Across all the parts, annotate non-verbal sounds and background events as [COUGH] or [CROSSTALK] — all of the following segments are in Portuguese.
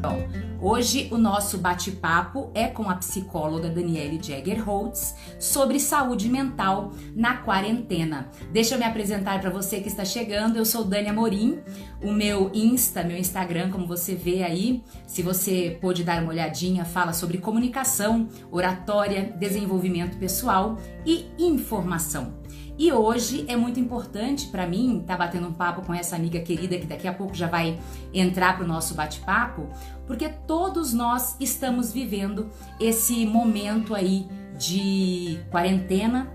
Bom, hoje o nosso bate-papo é com a psicóloga Daniele Jagger Holtz sobre saúde mental na quarentena. Deixa eu me apresentar para você que está chegando. Eu sou Dani Amorim. O meu Insta, meu Instagram, como você vê aí, se você pôde dar uma olhadinha, fala sobre comunicação, oratória, desenvolvimento pessoal e informação. E hoje é muito importante para mim estar tá batendo um papo com essa amiga querida que daqui a pouco já vai entrar para o nosso bate-papo, porque todos nós estamos vivendo esse momento aí de quarentena,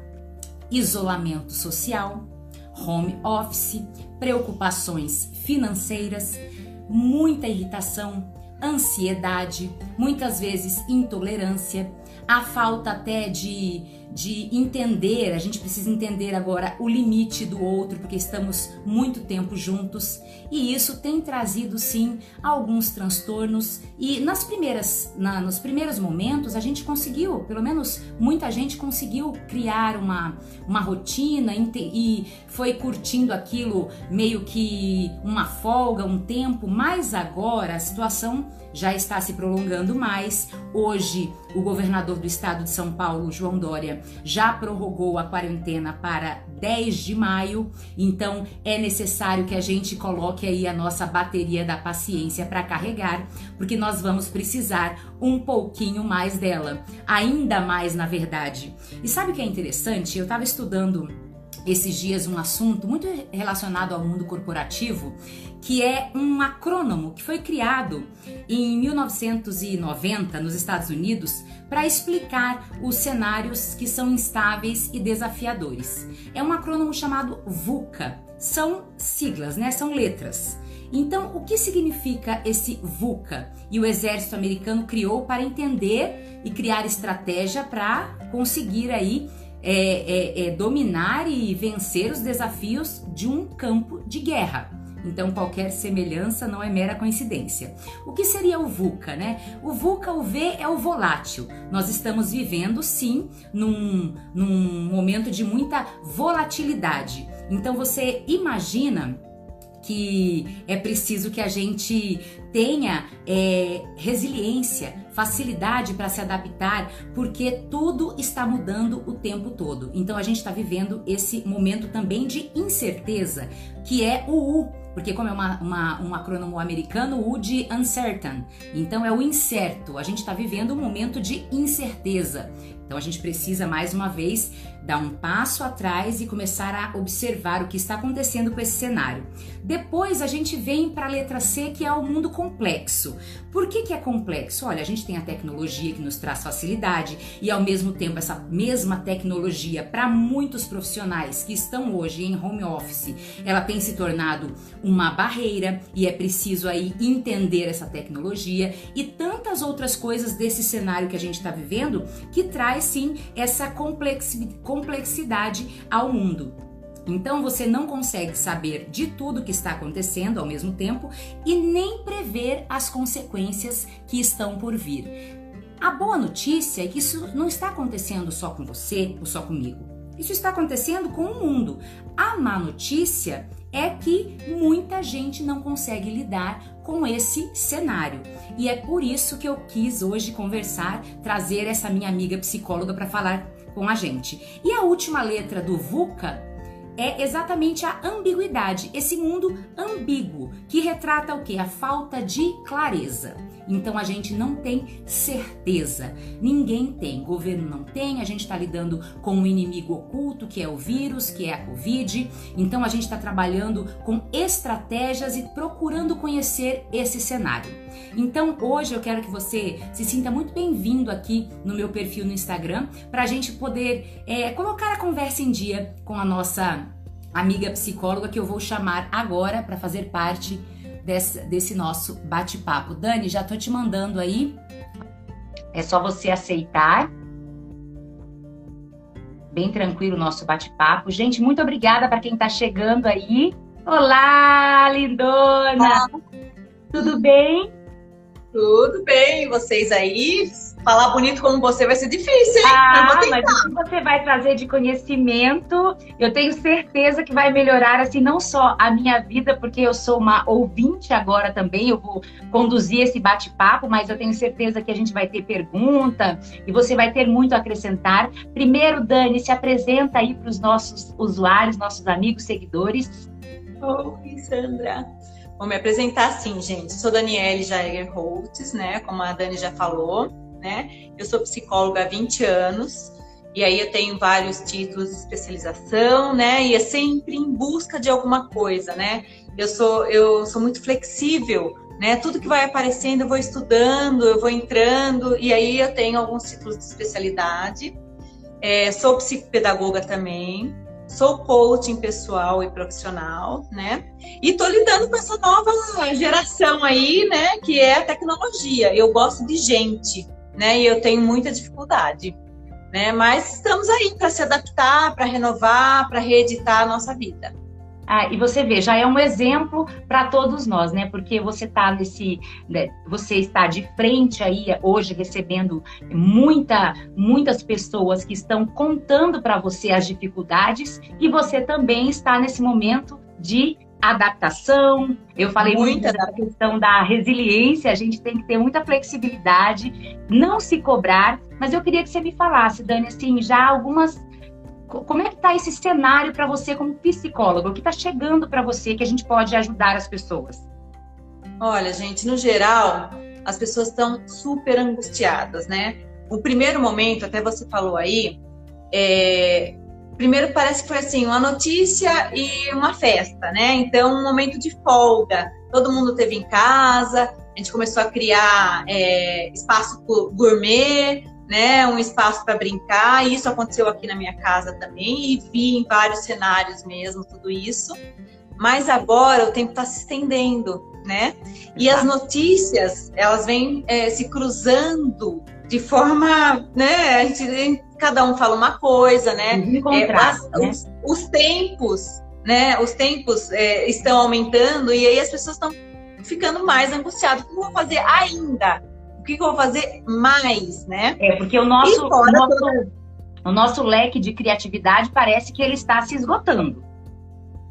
isolamento social, home office, preocupações financeiras, muita irritação, ansiedade, muitas vezes intolerância, a falta até de de entender, a gente precisa entender agora o limite do outro, porque estamos muito tempo juntos, e isso tem trazido sim alguns transtornos. E nas primeiras, na, nos primeiros momentos a gente conseguiu, pelo menos muita gente conseguiu criar uma, uma rotina e foi curtindo aquilo meio que uma folga, um tempo, mas agora a situação já está se prolongando mais. Hoje, o governador do estado de São Paulo, João Dória, já prorrogou a quarentena para 10 de maio, então é necessário que a gente coloque aí a nossa bateria da paciência para carregar, porque nós vamos precisar um pouquinho mais dela, ainda mais na verdade. E sabe o que é interessante? Eu estava estudando esses dias um assunto muito relacionado ao mundo corporativo, que é um acrônomo que foi criado em 1990 nos Estados Unidos para explicar os cenários que são instáveis e desafiadores. É um acrônomo chamado VUCA. São siglas, né? São letras. Então, o que significa esse VUCA? E o exército americano criou para entender e criar estratégia para conseguir aí é, é, é dominar e vencer os desafios de um campo de guerra. Então, qualquer semelhança não é mera coincidência. O que seria o VUCA, né? O VUCA, o V é o volátil. Nós estamos vivendo, sim, num, num momento de muita volatilidade. Então, você imagina que é preciso que a gente tenha é, resiliência, facilidade para se adaptar, porque tudo está mudando o tempo todo. Então a gente está vivendo esse momento também de incerteza, que é o U porque como é uma, uma, um acrônomo americano, o de uncertain. Então é o incerto. A gente está vivendo um momento de incerteza. Então a gente precisa mais uma vez dar um passo atrás e começar a observar o que está acontecendo com esse cenário. Depois a gente vem para a letra C, que é o mundo complexo. Por que, que é complexo? Olha, a gente tem a tecnologia que nos traz facilidade e ao mesmo tempo essa mesma tecnologia para muitos profissionais que estão hoje em home office, ela tem se tornado uma barreira e é preciso aí entender essa tecnologia e tantas outras coisas desse cenário que a gente está vivendo que traz sim essa complexidade complexidade ao mundo. Então você não consegue saber de tudo que está acontecendo ao mesmo tempo e nem prever as consequências que estão por vir. A boa notícia é que isso não está acontecendo só com você ou só comigo. Isso está acontecendo com o mundo. A má notícia é que muita gente não consegue lidar com esse cenário. E é por isso que eu quis hoje conversar, trazer essa minha amiga psicóloga para falar com a gente. E a última letra do VUCA é exatamente a ambiguidade, esse mundo ambíguo que retrata o que? A falta de clareza. Então a gente não tem certeza. Ninguém tem, governo não tem, a gente está lidando com um inimigo oculto que é o vírus, que é a Covid. Então a gente está trabalhando com estratégias e procurando conhecer esse cenário. Então hoje eu quero que você se sinta muito bem-vindo aqui no meu perfil no Instagram para a gente poder é, colocar a conversa em dia com a nossa amiga psicóloga que eu vou chamar agora para fazer parte desse, desse nosso bate-papo. Dani, já tô te mandando aí. É só você aceitar. Bem tranquilo o nosso bate-papo. Gente, muito obrigada para quem está chegando aí. Olá, lindona! Olá. Tudo bem? Tudo bem, vocês aí? Falar bonito como você vai ser difícil, hein? Ah, mas o que você vai trazer de conhecimento, eu tenho certeza que vai melhorar, assim, não só a minha vida, porque eu sou uma ouvinte agora também, eu vou conduzir esse bate-papo, mas eu tenho certeza que a gente vai ter pergunta e você vai ter muito a acrescentar. Primeiro, Dani, se apresenta aí para os nossos usuários, nossos amigos, seguidores. Oi, Sandra. Vou me apresentar assim, gente. Sou Daniele Jair Holtz, né? Como a Dani já falou, né? Eu sou psicóloga há 20 anos. E aí eu tenho vários títulos de especialização, né? E é sempre em busca de alguma coisa, né? Eu sou eu sou muito flexível, né? Tudo que vai aparecendo eu vou estudando, eu vou entrando e aí eu tenho alguns títulos de especialidade. É, sou psicopedagoga também, sou coaching pessoal e profissional, né? E tô lidando com essa nova geração aí, né? Que é a tecnologia. Eu gosto de gente, né? E eu tenho muita dificuldade, né? Mas estamos aí para se adaptar, para renovar, para reeditar a nossa vida. Ah, e você vê, já é um exemplo para todos nós, né? Porque você está nesse, né? você está de frente aí hoje recebendo muita, muitas pessoas que estão contando para você as dificuldades e você também está nesse momento de adaptação. Eu falei muita muito da questão da resiliência, a gente tem que ter muita flexibilidade, não se cobrar. Mas eu queria que você me falasse, Dani, assim, já algumas como é que está esse cenário para você como psicólogo? O que está chegando para você que a gente pode ajudar as pessoas? Olha, gente, no geral, as pessoas estão super angustiadas, né? O primeiro momento, até você falou aí, é... primeiro parece que foi assim, uma notícia e uma festa, né? Então, um momento de folga. Todo mundo teve em casa, a gente começou a criar é, espaço gourmet, né, um espaço para brincar. Isso aconteceu aqui na minha casa também e vi em vários cenários mesmo tudo isso. Mas agora o tempo está se estendendo, né? E as notícias elas vêm é, se cruzando de forma, né? A gente, cada um fala uma coisa, né? É, as, né? Os, os, tempos, né? Os tempos é, estão aumentando e aí as pessoas estão ficando mais angustiadas. O que eu vou fazer ainda? Que, que eu vou fazer mais, né? É, porque o nosso, o nosso, o nosso leque de criatividade parece que ele está se esgotando.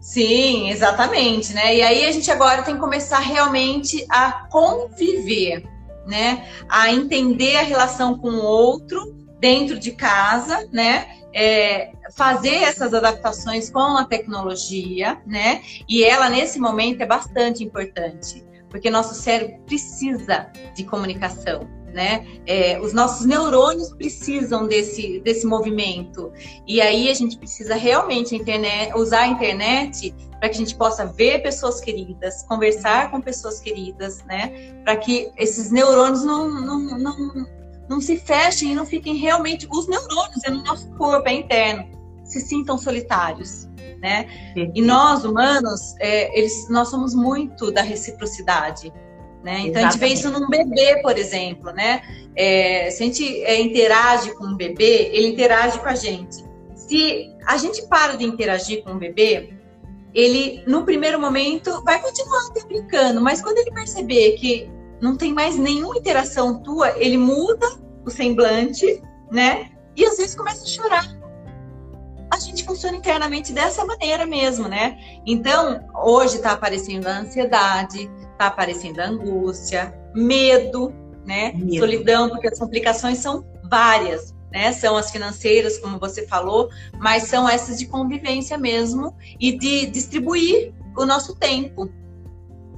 Sim, exatamente, né? E aí a gente agora tem que começar realmente a conviver, né? A entender a relação com o outro dentro de casa, né? É, fazer essas adaptações com a tecnologia, né? E ela nesse momento é bastante importante porque nosso cérebro precisa de comunicação, né? É, os nossos neurônios precisam desse, desse movimento. E aí a gente precisa realmente internet, usar a internet para que a gente possa ver pessoas queridas, conversar com pessoas queridas, né? Para que esses neurônios não, não, não, não se fechem e não fiquem realmente. Os neurônios é no nosso corpo, é interno, se sintam solitários né? E nós, humanos, é, eles, nós somos muito da reciprocidade, né? Então Exatamente. a gente vê isso num bebê, por exemplo, né? É, se a gente é, interage com um bebê, ele interage com a gente. Se a gente para de interagir com um bebê, ele, no primeiro momento, vai continuar até brincando, mas quando ele perceber que não tem mais nenhuma interação tua, ele muda o semblante, né? E às vezes começa a chorar a gente funciona internamente dessa maneira mesmo, né? Então, hoje está aparecendo a ansiedade, está aparecendo a angústia, medo, né? Medo. Solidão, porque as complicações são várias, né? São as financeiras, como você falou, mas são essas de convivência mesmo e de distribuir o nosso tempo.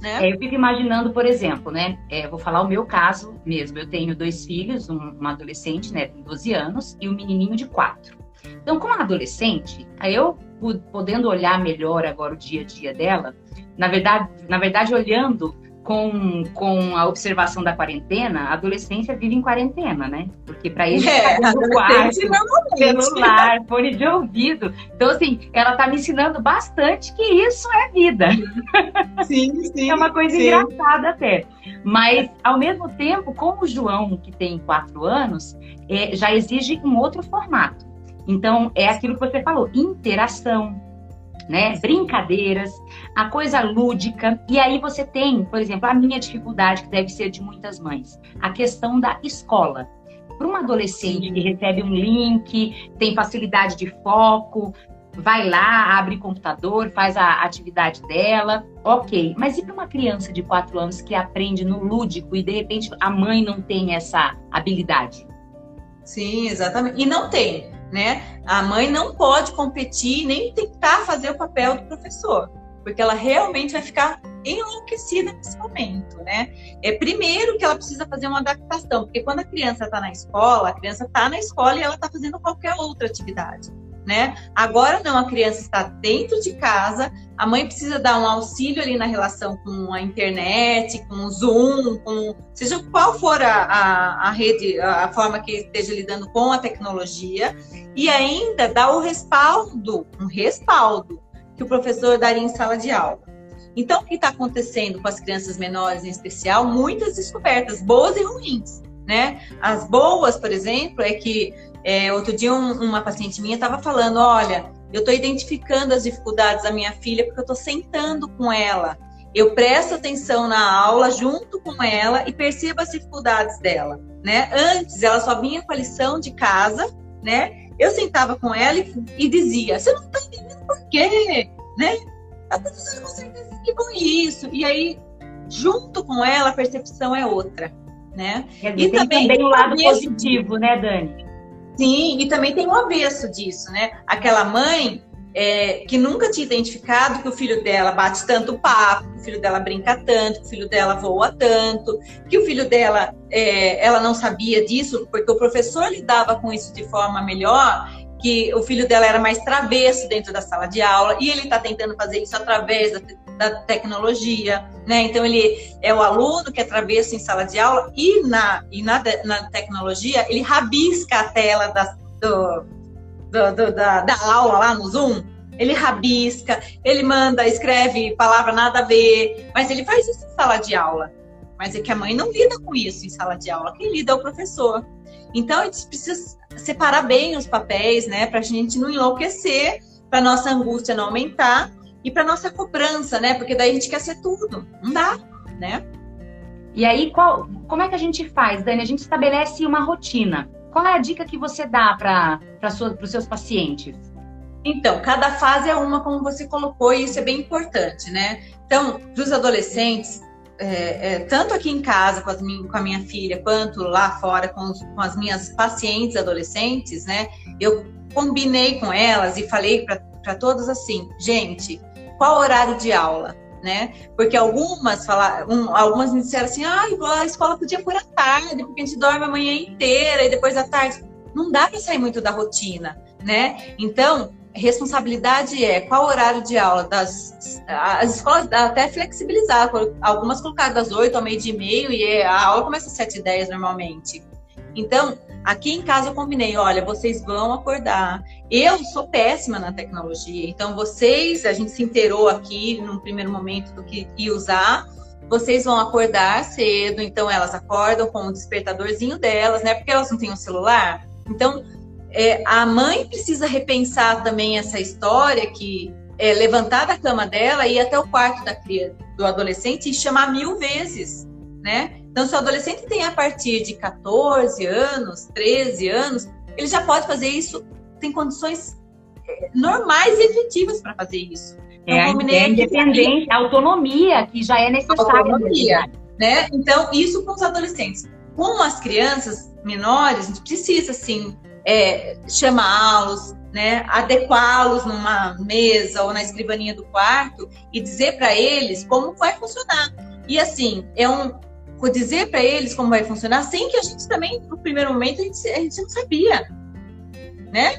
Né? É, eu fico imaginando, por exemplo, né? É, vou falar o meu caso mesmo. Eu tenho dois filhos, um, uma adolescente, né, de 12 anos, e um menininho de 4. Então, como adolescente, aí eu podendo olhar melhor agora o dia a dia dela, na verdade, na verdade olhando com, com a observação da quarentena, a adolescência vive em quarentena, né? Porque para eles é, tá no quarto, celular, fone de ouvido. Então, assim, ela tá me ensinando bastante que isso é vida. Sim, sim. É uma coisa sim. engraçada até. Mas, ao mesmo tempo, como o João, que tem quatro anos, é, já exige um outro formato. Então, é aquilo que você falou, interação. né? Brincadeiras, a coisa lúdica. E aí você tem, por exemplo, a minha dificuldade, que deve ser de muitas mães, a questão da escola. Para uma adolescente que recebe um link, tem facilidade de foco, vai lá, abre o computador, faz a atividade dela, ok. Mas e para uma criança de 4 anos que aprende no lúdico e de repente a mãe não tem essa habilidade? Sim, exatamente. E não tem, né? A mãe não pode competir nem tentar fazer o papel do professor, porque ela realmente vai ficar enlouquecida nesse momento, né? É primeiro que ela precisa fazer uma adaptação, porque quando a criança está na escola, a criança está na escola e ela está fazendo qualquer outra atividade né? Agora não, a criança está dentro de casa, a mãe precisa dar um auxílio ali na relação com a internet, com o Zoom, com seja qual for a, a, a rede, a forma que esteja lidando com a tecnologia, e ainda dar o respaldo, um respaldo que o professor daria em sala de aula. Então, o que está acontecendo com as crianças menores em especial? Muitas descobertas, boas e ruins. Né? As boas, por exemplo, é que é, outro dia um, uma paciente minha estava falando, olha, eu estou identificando as dificuldades da minha filha porque eu estou sentando com ela. Eu presto atenção na aula junto com ela e percebo as dificuldades dela, né? Antes ela só vinha com a lição de casa, né? Eu sentava com ela e, e dizia: "Você não está entendendo por quê?", né? A professora com certeza com isso. E aí, junto com ela, a percepção é outra, né? Quer dizer, e também, também o lado positivo, né, Dani? Sim, e também tem o avesso disso, né? Aquela mãe é, que nunca tinha identificado que o filho dela bate tanto papo, que o filho dela brinca tanto, que o filho dela voa tanto, que o filho dela, é, ela não sabia disso, porque o professor lidava com isso de forma melhor, que o filho dela era mais travesso dentro da sala de aula, e ele está tentando fazer isso através da da tecnologia, né? Então ele é o aluno que atravessa em sala de aula e na, e na, na tecnologia ele rabisca a tela da, do, do, do, da, da aula lá no Zoom. Ele rabisca, ele manda, escreve palavra nada a ver, mas ele faz isso em sala de aula. Mas é que a mãe não lida com isso em sala de aula, quem lida é o professor. Então a gente precisa separar bem os papéis, né, para a gente não enlouquecer, para nossa angústia não aumentar e para nossa cobrança, né? Porque daí a gente quer ser tudo. Não dá, né? E aí, qual, como é que a gente faz, Dani? A gente estabelece uma rotina. Qual é a dica que você dá para os seus pacientes? Então, cada fase é uma, como você colocou, e isso é bem importante, né? Então, para os adolescentes, é, é, tanto aqui em casa com, com, a minha filha, quanto lá fora com, os, com, as minhas pacientes adolescentes, né? Eu combinei com elas e falei para todas assim, gente, qual horário de aula, né? Porque algumas falaram, um, algumas me disseram assim, ah, a escola podia por à tarde, porque a gente dorme a manhã inteira e depois à tarde. Não dá para sair muito da rotina, né? Então, responsabilidade é qual horário de aula das as escolas até flexibilizar, algumas colocaram das 8 ao meio de meio e a aula começa às 7 e 10 normalmente. Então, Aqui em casa eu combinei, olha, vocês vão acordar. Eu sou péssima na tecnologia, então vocês, a gente se inteirou aqui no primeiro momento do que ia usar. Vocês vão acordar cedo, então elas acordam com o despertadorzinho delas, né? Porque elas não têm um celular. Então, é, a mãe precisa repensar também essa história que é levantar da cama dela e ir até o quarto da criança, do adolescente e chamar mil vezes, né? Então, se o adolescente tem a partir de 14 anos, 13 anos, ele já pode fazer isso, tem condições eh, normais e efetivas para fazer isso. Então, é, a é independência, a autonomia que já é necessária. Autonomia, né? Então, isso com os adolescentes. Com as crianças menores, a gente precisa, assim, é, chamá-los, né, adequá-los numa mesa ou na escrivaninha do quarto e dizer para eles como vai funcionar. E assim, é um, dizer para eles como vai funcionar, sem que a gente também, no primeiro momento, a gente, a gente não sabia, né?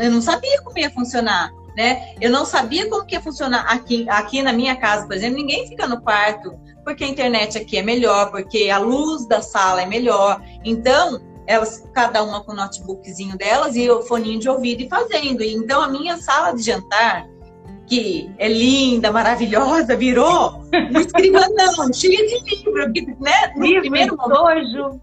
Eu não sabia como ia funcionar, né? Eu não sabia como que ia funcionar aqui, aqui na minha casa, por exemplo, ninguém fica no quarto, porque a internet aqui é melhor, porque a luz da sala é melhor. Então, elas, cada uma com o notebookzinho delas e o foninho de ouvido e fazendo. E, então, a minha sala de jantar que é linda, maravilhosa, virou um escrivanão, [LAUGHS] cheia de livro, né? No livro, primeiro estojo.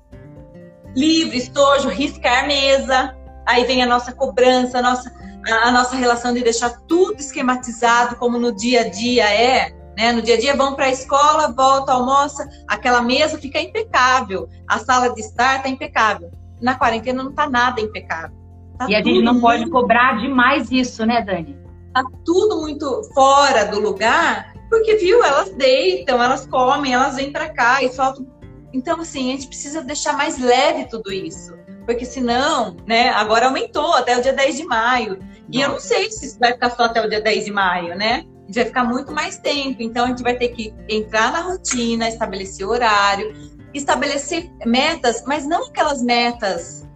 Livro, estojo, riscar mesa. Aí vem a nossa cobrança, a nossa. a, a nossa relação de deixar tudo esquematizado como no dia a dia é, né? No dia a dia vão para a escola, volta, almoça, aquela mesa fica impecável, a sala de estar está impecável. Na quarentena não está nada impecável. Tá e a gente não pode cobrar demais isso, né, Dani? Tá tudo muito fora do lugar, porque viu, elas deitam, elas comem, elas vêm para cá e soltam. Então, assim, a gente precisa deixar mais leve tudo isso. Porque senão, né, agora aumentou até o dia 10 de maio. E eu não sei se isso vai ficar só até o dia 10 de maio, né? Gente vai ficar muito mais tempo. Então, a gente vai ter que entrar na rotina, estabelecer horário, estabelecer metas, mas não aquelas metas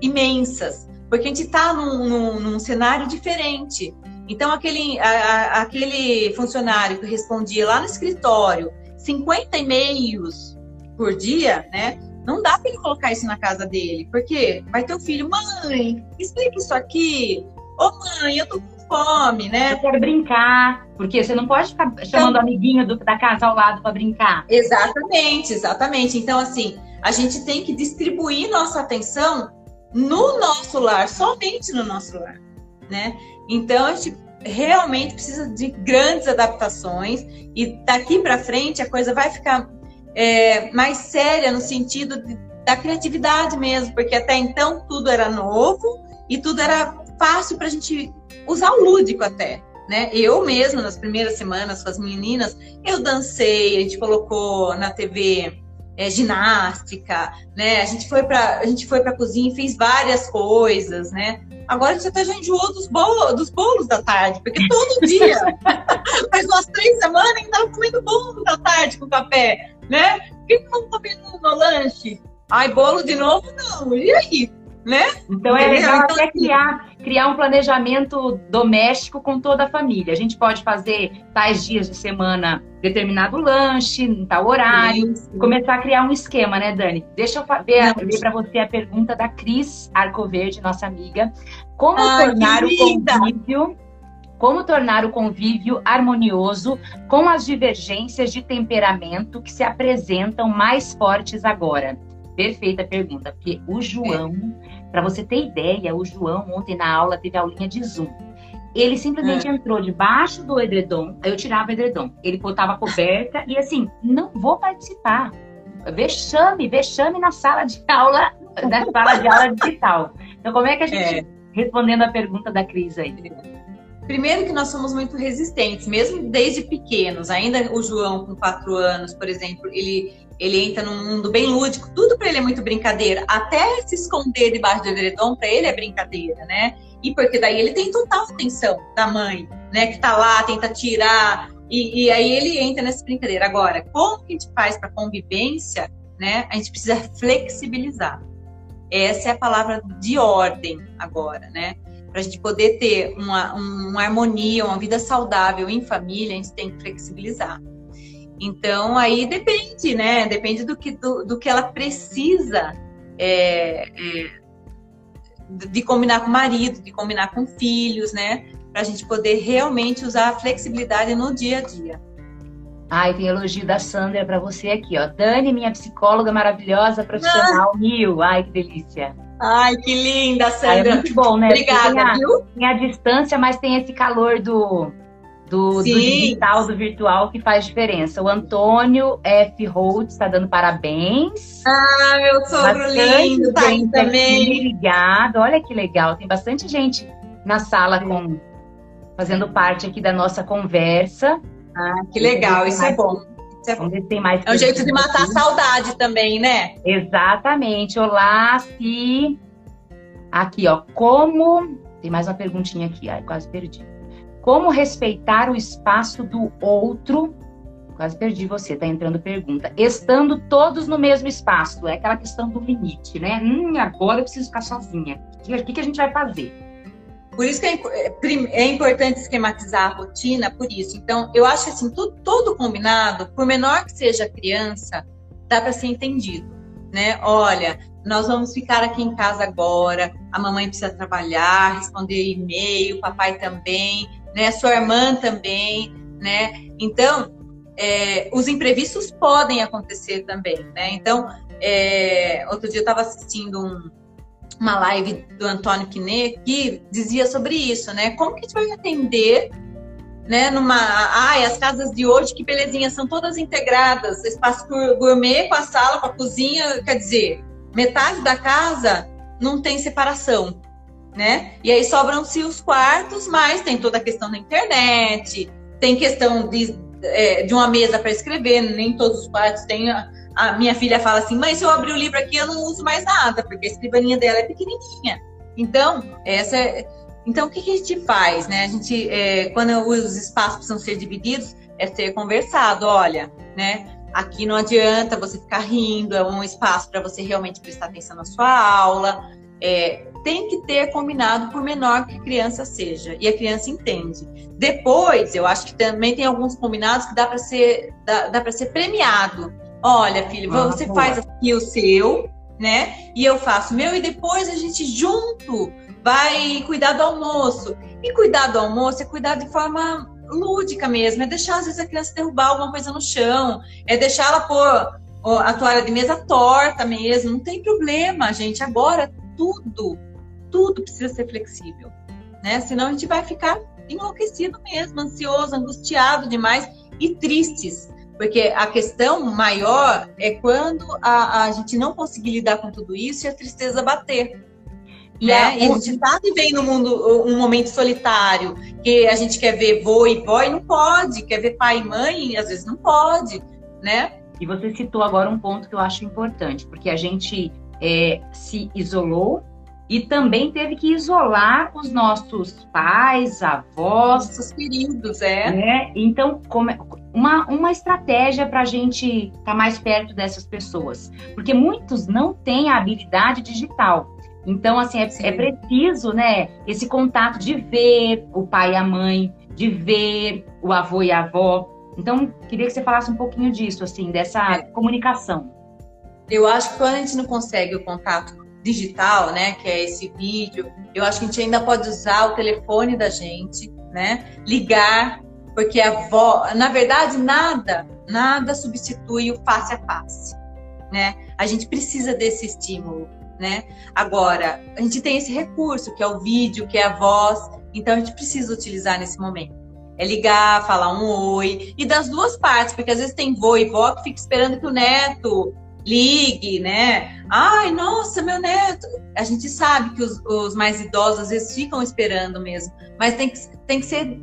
imensas, porque a gente está num, num, num, cenário diferente. Então, aquele, a, a, aquele funcionário que respondia lá no escritório 50 e-mails por dia, né? Não dá para ele colocar isso na casa dele, porque vai ter o filho, mãe, explica isso aqui. Ô mãe, eu tô com fome, né? Eu quero brincar, porque você não pode ficar chamando então, o amiguinho do, da casa ao lado para brincar. Exatamente, exatamente. Então, assim, a gente tem que distribuir nossa atenção no nosso lar, somente no nosso lar, né? Então, a gente realmente precisa de grandes adaptações e daqui para frente a coisa vai ficar é, mais séria no sentido de, da criatividade mesmo, porque até então tudo era novo e tudo era fácil para a gente usar o lúdico até. Né? Eu mesma, nas primeiras semanas com as meninas, eu dancei, a gente colocou na TV é, ginástica, né? A gente foi para a gente foi para cozinha e fez várias coisas, né? Agora a gente até já enjoou dos bolos, dos bolos da tarde, porque todo [LAUGHS] dia, faz umas três semanas, a gente tava comendo bolo da tarde com café, né? O que vamos comer no, no lanche? Ai, bolo de novo? Não. E aí? Né? Então é legal então, até assim, criar, criar um planejamento doméstico com toda a família. A gente pode fazer tais dias de semana determinado lanche, em tal horário, Isso. começar a criar um esquema, né, Dani? Deixa eu ver, ver para você a pergunta da Cris Arcoverde, nossa amiga. Como Ai, tornar o convívio como tornar o convívio harmonioso com as divergências de temperamento que se apresentam mais fortes agora? Perfeita pergunta, porque o João, é. para você ter ideia, o João ontem na aula teve aulinha de Zoom. Ele simplesmente é. entrou debaixo do edredom, eu tirava o edredom, ele botava a coberta e assim, não vou participar. Vexame, vexame na sala de aula, na sala de aula digital. Então, como é que a gente, é. respondendo a pergunta da Cris aí? Primeiro que nós somos muito resistentes, mesmo desde pequenos. Ainda o João, com quatro anos, por exemplo, ele ele entra num mundo bem lúdico, tudo para ele é muito brincadeira. Até se esconder debaixo do edredom, para ele é brincadeira, né? E porque daí ele tem total atenção da mãe, né? Que tá lá, tenta tirar. E, e aí ele entra nessa brincadeira. Agora, como que a gente faz para convivência, né? A gente precisa flexibilizar. Essa é a palavra de ordem agora, né? Para a gente poder ter uma, uma harmonia, uma vida saudável em família, a gente tem que flexibilizar. Então, aí depende, né? Depende do que, do, do que ela precisa é, é, de combinar com o marido, de combinar com filhos, né? Para a gente poder realmente usar a flexibilidade no dia a dia. Ai, tem elogio da Sandra para você aqui, ó. Dani, minha psicóloga maravilhosa, profissional ah. mil. Ai, que delícia. Ai, que linda, Sandra. Ai, é muito bom, né? Obrigada, tem a, viu? Tem a distância, mas tem esse calor do, do, do, digital, do virtual que faz diferença. O Antônio F. Holt está dando parabéns. Ah, meu sogro bastante lindo, tá aí também. Ligado. Olha que legal, tem bastante gente na sala com, fazendo parte aqui da nossa conversa. Ah, que legal, isso é bom. Isso é, tem mais é um jeito de matar a saudade também, né? Exatamente. Olá, se aqui, ó, como tem mais uma perguntinha aqui, ai, quase perdi. Como respeitar o espaço do outro? Quase perdi você, tá entrando pergunta. Estando todos no mesmo espaço. É aquela questão do limite, né? Hum, agora eu preciso ficar sozinha. O que, que a gente vai fazer? Por isso que é, é, é, importante esquematizar a rotina, por isso. Então, eu acho assim, tudo, todo combinado, por menor que seja a criança, dá para ser entendido, né? Olha, nós vamos ficar aqui em casa agora, a mamãe precisa trabalhar, responder e-mail, o papai também, né? Sua irmã também, né? Então, é, os imprevistos podem acontecer também, né? Então, é, outro dia eu estava assistindo um, uma live do Antônio Quinet que dizia sobre isso, né? Como que a gente vai atender, né? Numa, ai, as casas de hoje, que belezinha, são todas integradas, espaço gourmet com a sala, com a cozinha, quer dizer, metade da casa não tem separação, né? E aí sobram-se os quartos, mas tem toda a questão da internet, tem questão de, é, de uma mesa para escrever, nem todos os quartos têm a, a minha filha fala assim, mãe, se eu abrir o livro aqui, eu não uso mais nada, porque a escrivaninha dela é pequenininha. Então, essa é... Então, o que, que a gente faz, né? A gente, é, quando os espaços precisam ser divididos, é ser conversado, olha, né? Aqui não adianta você ficar rindo, é um espaço para você realmente prestar atenção na sua aula. É, tem que ter combinado, por menor que a criança seja, e a criança entende. Depois, eu acho que também tem alguns combinados que dá para ser, dá, dá para ser premiado. Olha, filho, ah, você boa. faz aqui o seu, né? E eu faço o meu, e depois a gente junto vai cuidar do almoço. E cuidar do almoço é cuidar de forma lúdica mesmo, é deixar às vezes a criança derrubar alguma coisa no chão, é deixar ela pôr a toalha de mesa torta mesmo, não tem problema, gente. Agora tudo, tudo precisa ser flexível, né? Senão a gente vai ficar enlouquecido mesmo, ansioso, angustiado demais e tristes. Porque a questão maior é quando a, a gente não conseguir lidar com tudo isso e a tristeza bater. E, né? e a gente está vivendo um, mundo, um momento solitário, que a gente quer ver vô e vó e não pode, quer ver pai e mãe e às vezes não pode, né? E você citou agora um ponto que eu acho importante, porque a gente é, se isolou e também teve que isolar os nossos pais, avós. Nossos queridos, é. Né? Então, como, é, uma, uma estratégia para a gente estar tá mais perto dessas pessoas. Porque muitos não têm a habilidade digital. Então, assim, é, é, preciso, né, esse contato de ver o pai e a mãe, de ver o avô e a avó. Então, queria que você falasse um pouquinho disso, assim, dessa é. comunicação. Eu acho que quando a gente não consegue o contato digital, né, que é esse vídeo, eu acho que a gente ainda pode usar o telefone da gente, né, ligar, porque a voz, na verdade, nada, nada substitui o face a face, né? A gente precisa desse estímulo, né? Agora, a gente tem esse recurso que é o vídeo, que é a voz, então a gente precisa utilizar nesse momento. É ligar, falar um oi, e das duas partes, porque às vezes tem vô e vó que fica esperando que o neto ligue, né? Ai, nossa, meu neto. A gente sabe que os, os, mais idosos às vezes ficam esperando mesmo, mas tem que, tem que ser.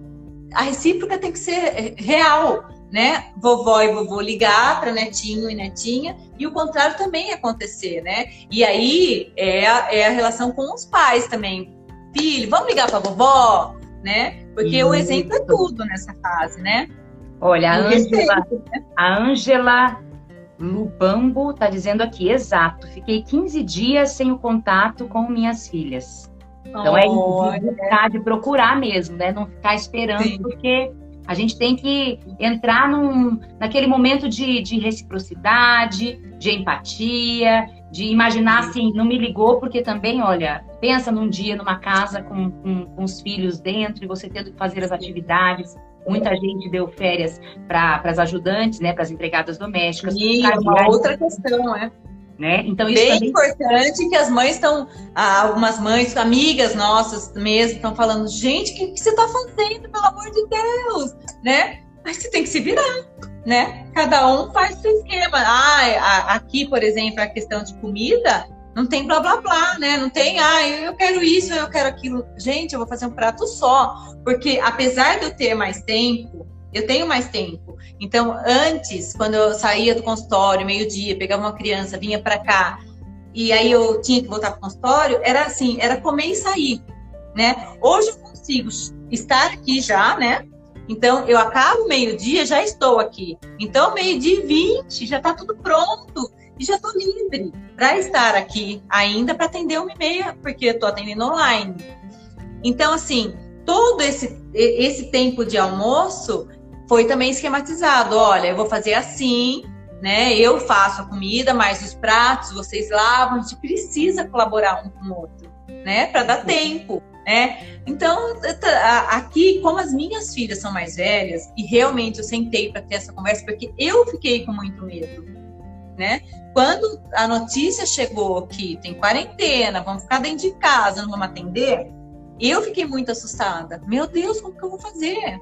A recíproca tem que ser real, né? Vovó e vovô ligar para netinho e netinha, e o contrário também acontecer, né? E aí é a, é a relação com os pais também. Filho, vamos ligar para vovó, né? Porque Isso. o exemplo é tudo nessa fase, né? Olha, a Ângela, né? a Ângela Lubambo está dizendo aqui, exato. Fiquei 15 dias sem o contato com minhas filhas. Então é oh, é de buscar, de procurar mesmo, né? Não ficar esperando, Sim. porque a gente tem que entrar num, naquele momento de, de reciprocidade, de empatia, de imaginar assim, não me ligou, porque também, olha, pensa num dia numa casa com, com, com os filhos dentro e você tendo que fazer as atividades. Muita gente deu férias para as ajudantes, né, para as empregadas domésticas. E uma outra questão, é. Né? Então, isso Bem também... importante que as mães estão, algumas mães, amigas nossas mesmo, estão falando, gente, o que, que, você está fazendo, pelo amor de Deus? Né? Mas você tem que se virar, né? Cada um faz seu esquema. Ah, aqui, por exemplo, a questão de comida, não tem blá blá blá, né? Não tem, ah, eu quero isso, eu quero aquilo. Gente, eu vou fazer um prato só, porque apesar de eu ter mais tempo, eu tenho mais tempo. Então, antes, quando eu saía do consultório, meio-dia, pegava uma criança, vinha para cá, e aí eu tinha que voltar para o consultório, era assim, era comer e sair, né? Hoje eu consigo estar aqui já, né? Então, eu acabo meio-dia, já estou aqui. Então, meio-dia e 20, já está tudo pronto e já estou livre para estar aqui ainda para atender uma e meia, porque eu estou atendendo online. Então, assim, todo esse, esse tempo de almoço foi também esquematizado. Olha, eu vou fazer assim, né? Eu faço a comida, mas os pratos vocês lavam. A gente precisa colaborar um com o outro, né? Para dar tempo, né? Então, aqui, como as minhas filhas são mais velhas, e realmente eu sentei para ter essa conversa, porque eu fiquei com muito medo né? Quando a notícia chegou que tem quarentena, vamos ficar dentro de casa, não vamos atender, eu fiquei muito assustada. Meu Deus, como que eu vou fazer?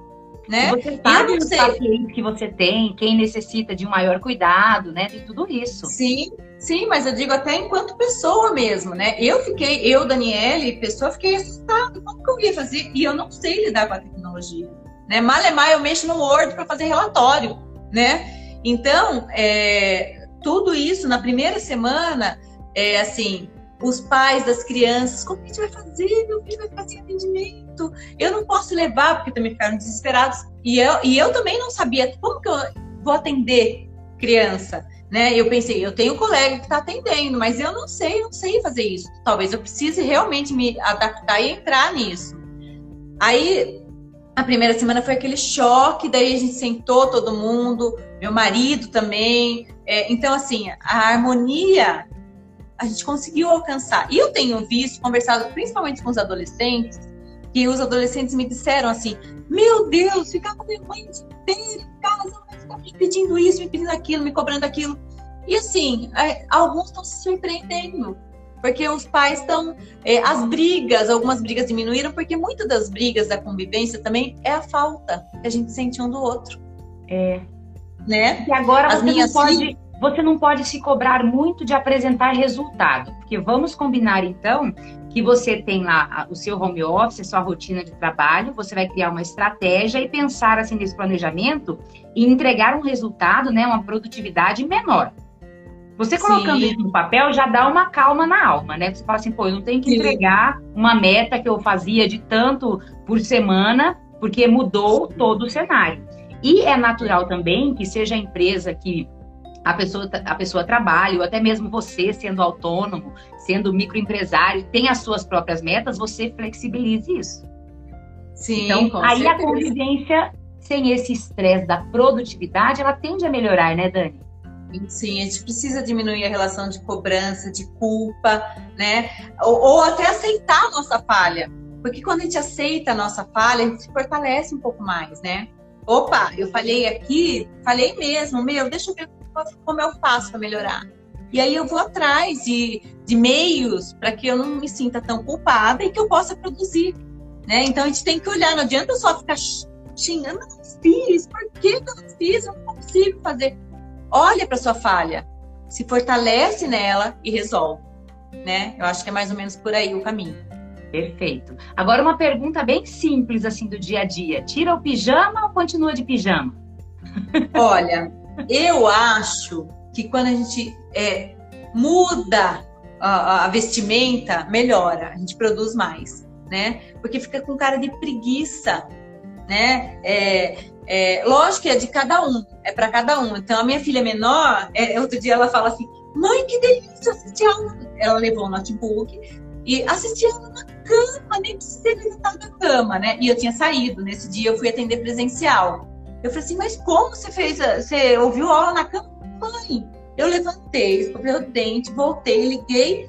Né? Você sabe os pacientes que você tem, quem necessita de um maior cuidado, né? Tem tudo isso. Sim, sim, mas eu digo até enquanto pessoa mesmo, né? Eu fiquei, eu, Daniele, pessoa, fiquei assustada. Como que eu ia fazer? E eu não sei lidar com a tecnologia. Né? Malemar, eu mexo no Word para fazer relatório, né? Então, é, tudo isso na primeira semana, é assim, os pais das crianças, como que a gente vai fazer? Meu filho vai ficar sem atendimento. Eu não posso levar, porque também ficaram desesperados. E eu, e eu também não sabia como que eu vou atender criança. Né? Eu pensei, eu tenho um colega que está atendendo, mas eu não sei, não sei fazer isso. Talvez eu precise realmente me adaptar e entrar nisso. Aí, a primeira semana foi aquele choque, daí a gente sentou todo mundo, meu marido também. É, então, assim, a harmonia a gente conseguiu alcançar. E eu tenho visto, conversado principalmente com os adolescentes, que os adolescentes me disseram assim: Meu Deus, ficar com minha mãe inteira em casa, ficar me pedindo isso, me pedindo aquilo, me cobrando aquilo. E assim, é, alguns estão se surpreendendo, porque os pais estão. É, as brigas, algumas brigas diminuíram, porque muitas das brigas da convivência também é a falta que a gente sente um do outro. É. Né? E agora as minhas pode. Filhas você não pode se cobrar muito de apresentar resultado, porque vamos combinar então que você tem lá o seu home office, a sua rotina de trabalho, você vai criar uma estratégia e pensar assim nesse planejamento e entregar um resultado, né, uma produtividade menor. Você colocando Sim. isso no papel já dá uma calma na alma, né? Você fala assim, pô, eu não tenho que Sim. entregar uma meta que eu fazia de tanto por semana, porque mudou todo o cenário. E é natural também que seja a empresa que a pessoa, a pessoa trabalha, ou até mesmo você sendo autônomo, sendo microempresário, tem as suas próprias metas, você flexibilize isso. Sim, então, aí certeza. a convivência sem esse estresse da produtividade, ela tende a melhorar, né, Dani? Sim, a gente precisa diminuir a relação de cobrança, de culpa, né? Ou, ou, até aceitar a nossa falha. Porque quando a gente aceita a nossa falha, a gente se fortalece um pouco mais, né? Opa, eu falhei aqui, falhei mesmo, meu, deixa eu ver como eu faço para melhorar. E aí eu vou atrás de, de meios para que eu não me sinta tão culpada e que eu possa produzir. Né? Então a gente tem que olhar, não adianta só ficar xingando, eu não fiz, por que eu não fiz? Eu não consigo fazer. Olha para sua falha, se fortalece nela e resolve. Né? Eu acho que é mais ou menos por aí o caminho. Perfeito. Agora uma pergunta bem simples assim do dia a dia. Tira o pijama ou continua de pijama? Olha, eu acho que quando a gente é, muda a, a, vestimenta, melhora, a gente produz mais, né? Porque fica com cara de preguiça, né? É, é, lógico que é de cada um, é para cada um. Então, a minha filha menor, é, outro dia ela fala assim: mãe, que delícia assistir aula. Ela levou o notebook e assistia aula na cama, nem precisei levantar da cama, né? E eu tinha saído. Nesse dia eu fui atender presencial. Eu falei assim, mas como você fez? Você ouviu aula na cama? Mãe, eu levantei, escovei o dente, voltei, liguei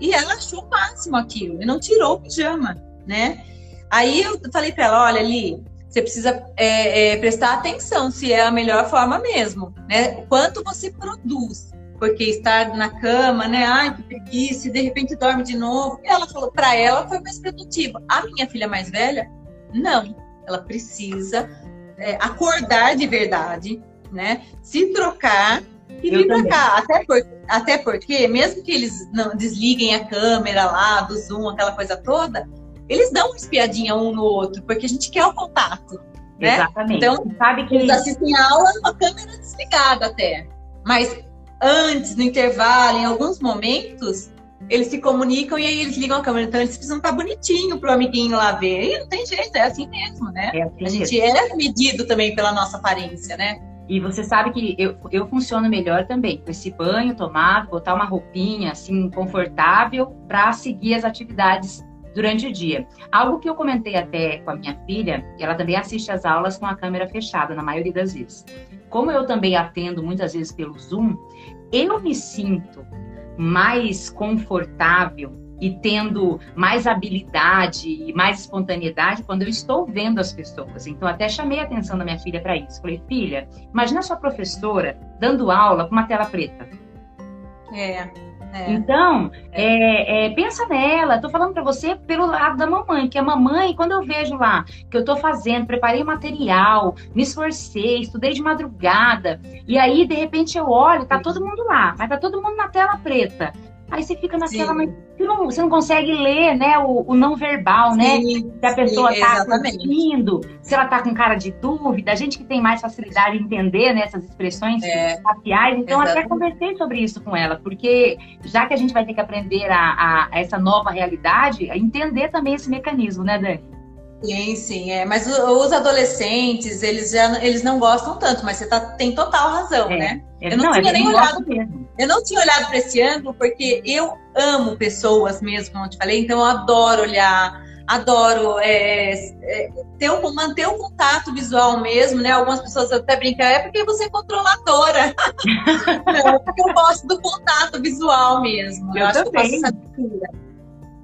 e ela achou o máximo aquilo e não tirou o pijama, né? Aí eu falei para ela, olha ali, você precisa é, é, prestar atenção se é a melhor forma mesmo, né? Quanto você produz, porque estar na cama, né? Ai, que preguiça, e de repente dorme de novo. E ela falou, para ela foi mais produtivo. A minha filha mais velha, não. Ela precisa é, acordar de verdade, né? Se trocar e vir para cá. Até, por, até porque, mesmo que eles não desliguem a câmera lá, do Zoom, aquela coisa toda, eles dão uma espiadinha um no outro, porque a gente quer o contato. Né? Exatamente. Então, sabe que eles assistem a aula com a câmera desligada até. Mas antes, no intervalo, em alguns momentos, eles se comunicam e aí eles ligam a câmera. Então eles precisam estar bonitinho pro amiguinho lá ver. E não tem jeito, é assim mesmo, né? É assim a gente mesmo. é medido também pela nossa aparência, né? E você sabe que eu, eu funciono melhor também, com esse banho tomado, botar uma roupinha assim confortável para seguir as atividades durante o dia. Algo que eu comentei até com a minha filha, ela também assiste às aulas com a câmera fechada, na maioria das vezes. Como eu também atendo muitas vezes pelo Zoom, eu me sinto mais confortável e tendo mais habilidade e mais espontaneidade quando eu estou vendo as pessoas. Então, até chamei a atenção da minha filha para isso. Falei, filha, imagina a sua professora dando aula com uma tela preta. É. É. Então, é, é, pensa nela. Estou falando para você pelo lado da mamãe, que a mamãe, quando eu vejo lá que eu estou fazendo, preparei material, me esforcei, estudei de madrugada, e aí de repente eu olho, tá todo mundo lá, mas tá todo mundo na tela preta. Aí você fica naquela, mas você não, você não consegue ler, né, o, o não verbal, né? sim, né? Se a pessoa está curtindo, se ela está com cara de dúvida, a gente que tem mais facilidade em entender né, essas expressões é, faciais, então exatamente. até conversei sobre isso com ela, porque já que a gente vai ter que aprender a, a, a essa nova realidade, entender também esse mecanismo, né, Dani? Sim, sim, é. Mas os adolescentes, eles já eles não gostam tanto, mas você tá, tem total razão, é. né? Eu não, não tinha nem olhado. Mesmo. Eu não tinha olhado para esse ângulo, porque eu amo pessoas mesmo, como eu te falei, então eu adoro olhar, adoro é, é, ter um, manter o um contato visual mesmo, né? Algumas pessoas até brincam, é porque você é controladora. [LAUGHS] não, porque eu gosto do contato visual mesmo. Eu, eu acho também. que eu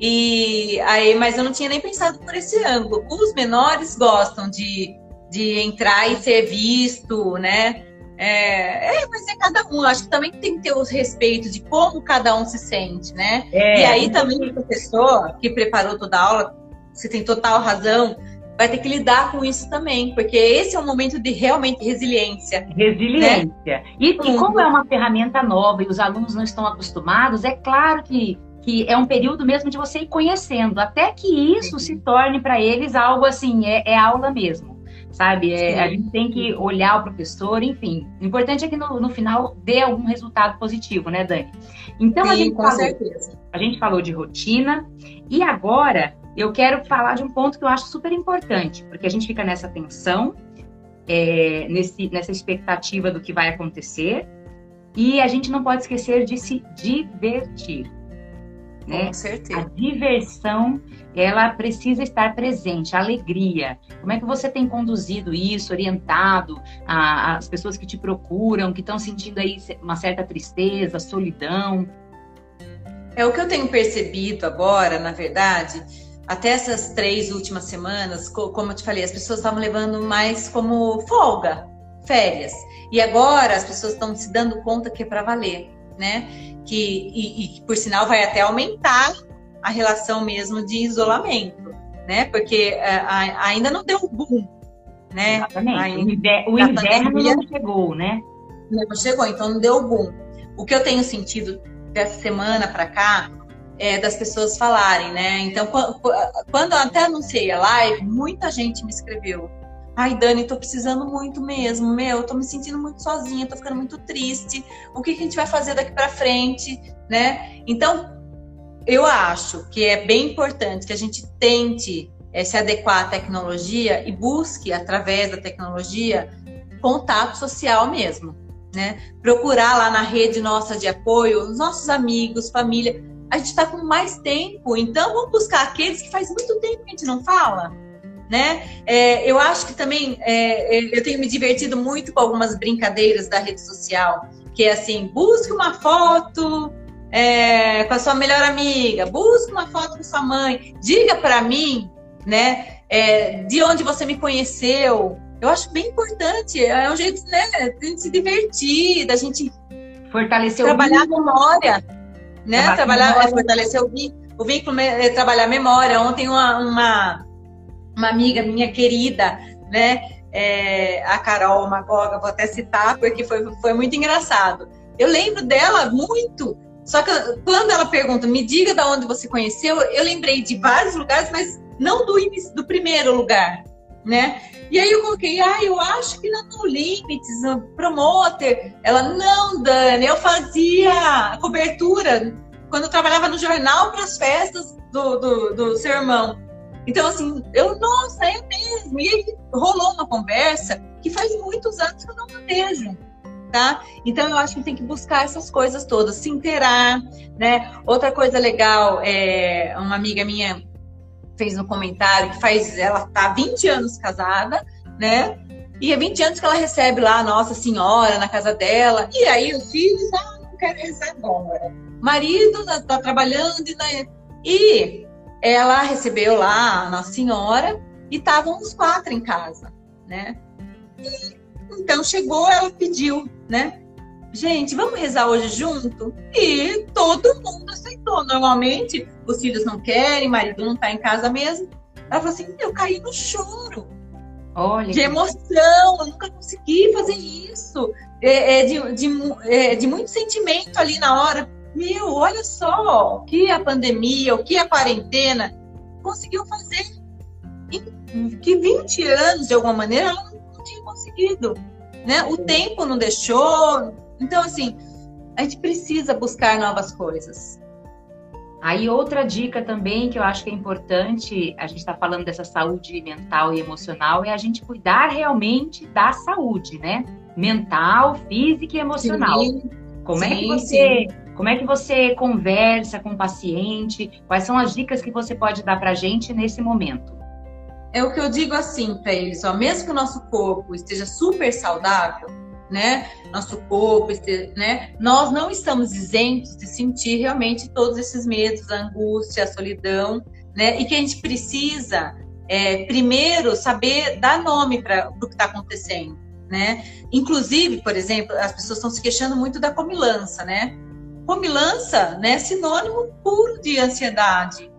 e aí, mas eu não tinha nem pensado por esse ângulo. Os menores gostam de, de entrar e ser visto, né? É, é, mas é cada um. Acho que também tem que ter os respeitos de como cada um se sente, né? É, e aí também o professor que preparou toda a aula, você tem total razão, vai ter que lidar com isso também, porque esse é um momento de realmente resiliência. Resiliência. Né? E, e como é uma ferramenta nova e os alunos não estão acostumados, é claro que que é um período mesmo de você ir conhecendo, até que isso se torne para eles algo assim, é, é aula mesmo, sabe? É, a gente tem que olhar o professor, enfim. O importante é que no, no final dê algum resultado positivo, né, Dani? Então Sim, a gente falou, certeza. a gente falou de rotina e agora eu quero falar de um ponto que eu acho super importante, porque a gente fica nessa tensão, é, nesse, nessa expectativa do que vai acontecer, e a gente não pode esquecer de se divertir. Né? Com certeza. A diversão, ela precisa estar presente, a alegria. Como é que você tem conduzido isso, orientado a, as pessoas que te procuram, que estão sentindo aí uma certa tristeza, solidão? É o que eu tenho percebido agora, na verdade, até essas três últimas semanas, como eu te falei, as pessoas estavam levando mais como folga, férias. E agora as pessoas estão se dando conta que é para valer né? Que, e, e por sinal vai até aumentar a relação mesmo de isolamento, né? Porque uh, ainda não deu boom, né? Exatamente. O inverno pandemia, não chegou, né? Não chegou, então não deu boom. O que eu tenho sentido dessa semana para cá é das pessoas falarem, né? Então, quando, quando eu até anunciei a live, muita gente me escreveu Ai, Dani, tô precisando muito mesmo, meu, tô me sentindo muito sozinha, tô ficando muito triste. O que, que a gente vai fazer daqui para frente, né? Então, eu acho que é bem importante que a gente tente é, se adequar à tecnologia e busque, através da tecnologia, contato social mesmo, né? Procurar lá na rede nossa de apoio, os nossos amigos, família. A gente está com mais tempo, então vamos buscar aqueles que faz muito tempo que a gente não fala né? É, eu acho que também é, é, eu tenho me divertido muito com algumas brincadeiras da rede social, que é assim, busque uma foto é, com a sua melhor amiga, busque uma foto com sua mãe, diga para mim, né? É, de onde você me conheceu. Eu acho bem importante, é um jeito né, de se divertir, da gente fortalecer trabalhar a memória, né? Trabalhar, memória. fortalecer o vínculo, o vínculo trabalhar a memória. Ontem uma, uma uma amiga minha querida, né? É, a Carol Magoga, vou até citar, porque foi, foi muito engraçado. Eu lembro dela muito, só que quando ela pergunta, me diga de onde você conheceu, eu lembrei de vários lugares, mas não do, do primeiro lugar, né? E aí eu coloquei, ah, eu acho que na No Limites, no Promoter. Ela, não, Dani, eu fazia cobertura quando eu trabalhava no jornal para as festas do, do, do seu irmão. Então, assim, eu, nossa, é mesmo. E aí rolou uma conversa que faz muitos anos que eu não vejo. Tá? Então eu acho que tem que buscar essas coisas todas, se inteirar, né? Outra coisa legal, é uma amiga minha fez no comentário que faz, ela tá 20 anos casada, né? E é 20 anos que ela recebe lá a Nossa Senhora na casa dela. E aí os filhos, ah, não quero rezar agora. Marido tá, tá trabalhando né? E ela recebeu lá a Nossa Senhora e estavam os quatro em casa, né? E, então chegou, ela pediu, né? Gente, vamos rezar hoje junto? E todo mundo aceitou. Normalmente, os filhos não querem, o marido não está em casa mesmo. Ela falou assim: eu caí no choro. Olha. De emoção, eu nunca consegui fazer isso. É, é de, de, é, de muito sentimento ali na hora. Meu, olha só o que a pandemia, o que a quarentena conseguiu fazer. Que 20 anos, de alguma maneira, ela não tinha conseguido. Né? O tempo não deixou. Então, assim, a gente precisa buscar novas coisas. Aí outra dica também que eu acho que é importante, a gente está falando dessa saúde mental e emocional, é a gente cuidar realmente da saúde, né? Mental, física e emocional. Sim, como sim, é que você, sim. Como é que você conversa com o paciente? Quais são as dicas que você pode dar para a gente nesse momento? É o que eu digo assim para eles, ó, mesmo que o nosso corpo esteja super saudável, né? Nosso corpo, né? Nós não estamos isentos de sentir realmente todos esses medos, a angústia, a solidão, né? E que a gente precisa, é, primeiro, saber dar nome para o que está acontecendo, né? Inclusive, por exemplo, as pessoas estão se queixando muito da comilança, né? Comilança, né? Sinônimo puro de ansiedade,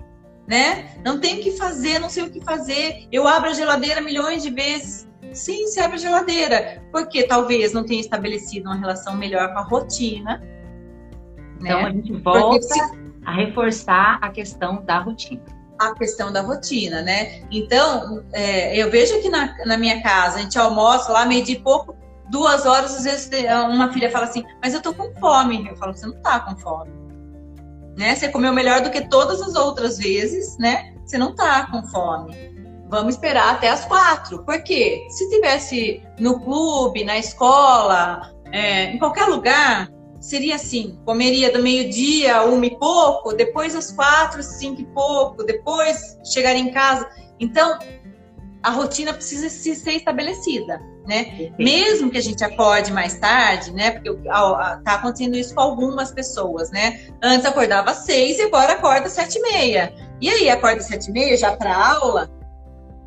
né? Não tem o que fazer, não sei o que fazer. Eu abro a geladeira milhões de vezes, Sim, se abre a geladeira, porque talvez não tenha estabelecido uma relação melhor com a rotina. Então né? a gente volta se... a reforçar a questão da rotina. A questão da rotina, né? Então, é, eu vejo aqui na, na minha casa, a gente almoça lá, meio de pouco, duas horas, às vezes uma filha fala assim, mas eu tô com fome. Eu falo, você não tá com fome. Né? Você comeu melhor do que todas as outras vezes, né? Você não tá com fome vamos esperar até as quatro. Porque se tivesse no clube, na escola, é, em qualquer lugar, seria assim: comeria do meio-dia, uma e pouco, depois às quatro, cinco e pouco, depois chegaria em casa. Então, a rotina precisa ser estabelecida, né? Mesmo que a gente acorde mais tarde, né? Porque tá acontecendo isso com algumas pessoas, né? Antes acordava às seis e agora acorda às sete e meia. E aí acorda às sete e meia já para aula,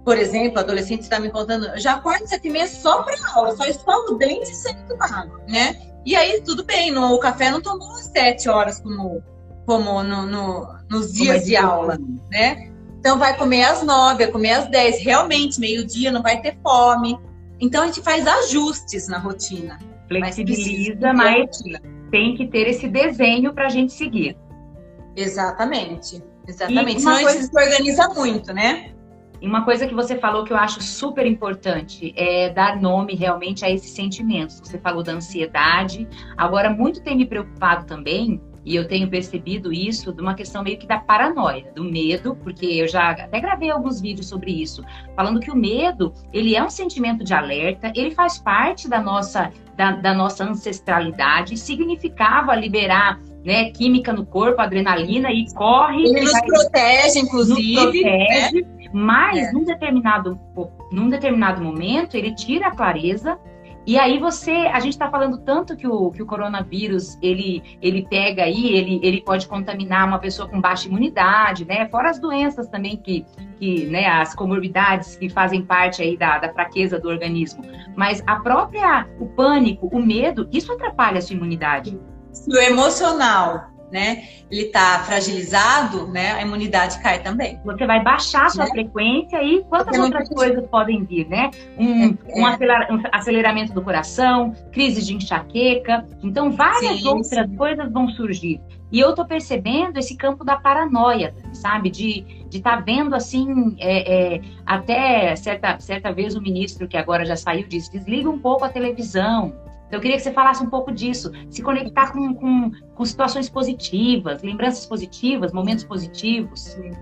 por exemplo, adolescente está me contando, já acordo sete e meia só para aula, só escovo o dente e sento água, né? E aí, tudo bem, no, o café não tomou sete horas como, como no, no, nos dias de aula, né? Então, vai comer às nove, vai comer às dez, realmente, meio-dia, não vai ter fome. Então, a gente faz ajustes na rotina. Flexibiliza, mas, mas tem que ter esse desenho para a gente seguir. Exatamente, exatamente. Senão coisa... a gente se organiza muito, né? E uma coisa que você falou que eu acho super importante é dar nome realmente a esses sentimentos. Você falou da ansiedade. Agora, muito tem me preocupado também, e eu tenho percebido isso, de uma questão meio que da paranoia, do medo, porque eu já até gravei alguns vídeos sobre isso, falando que o medo, ele é um sentimento de alerta, ele faz parte da nossa, da, da nossa ancestralidade, significava liberar né, química no corpo, adrenalina, e corre. Ele nos protege, inclusive. Nos protege. Né? Mas é. num determinado num determinado momento ele tira a clareza e aí você, a gente está falando tanto que o, que o coronavírus ele, ele pega aí, ele, ele pode contaminar uma pessoa com baixa imunidade, né? Fora as doenças também que, que né, as comorbidades que fazem parte aí da, da fraqueza do organismo. Mas a própria, o pânico, o medo, isso atrapalha a sua imunidade. O emocional né, ele está fragilizado, né, a imunidade cai também. Você vai baixar a sua né? frequência e quantas outras coisas podem vir, né? Um, é, um, é. um, aceleramento do coração, crise de enxaqueca. Então, várias sim, outras sim. coisas vão surgir. E eu tô percebendo esse campo da paranoia, sabe? De estar tá vendo assim, é, é, até certa, certa vez o ministro, que agora já saiu, disse: desliga um pouco a televisão, então, eu queria que você falasse um pouco disso, se conectar com, com, com situações positivas, lembranças positivas, momentos positivos. Sim.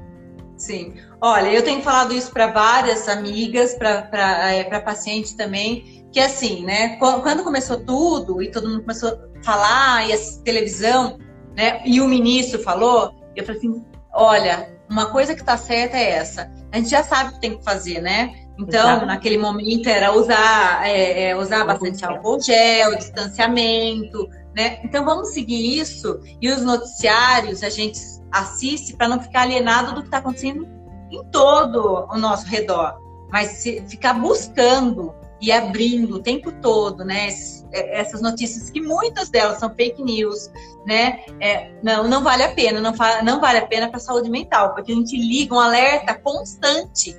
Sim. Olha, eu tenho falado isso para várias amigas, para é, pacientes também, que assim, né? Quando começou tudo e todo mundo começou a falar, e a televisão, né? E o ministro falou, eu falei assim: olha, uma coisa que está certa é essa. a gente já sabe o que tem que fazer, né? Então, Exato. naquele momento era usar, é, é, usar bastante álcool gel, distanciamento, né? Então vamos seguir isso e os noticiários a gente assiste para não ficar alienado do que está acontecendo em todo o nosso redor, mas ficar buscando e abrindo o tempo todo, né? É, essas notícias que muitas delas são fake news, né? É, não, não vale a pena, não, não vale a pena para a saúde mental, porque a gente liga um alerta constante,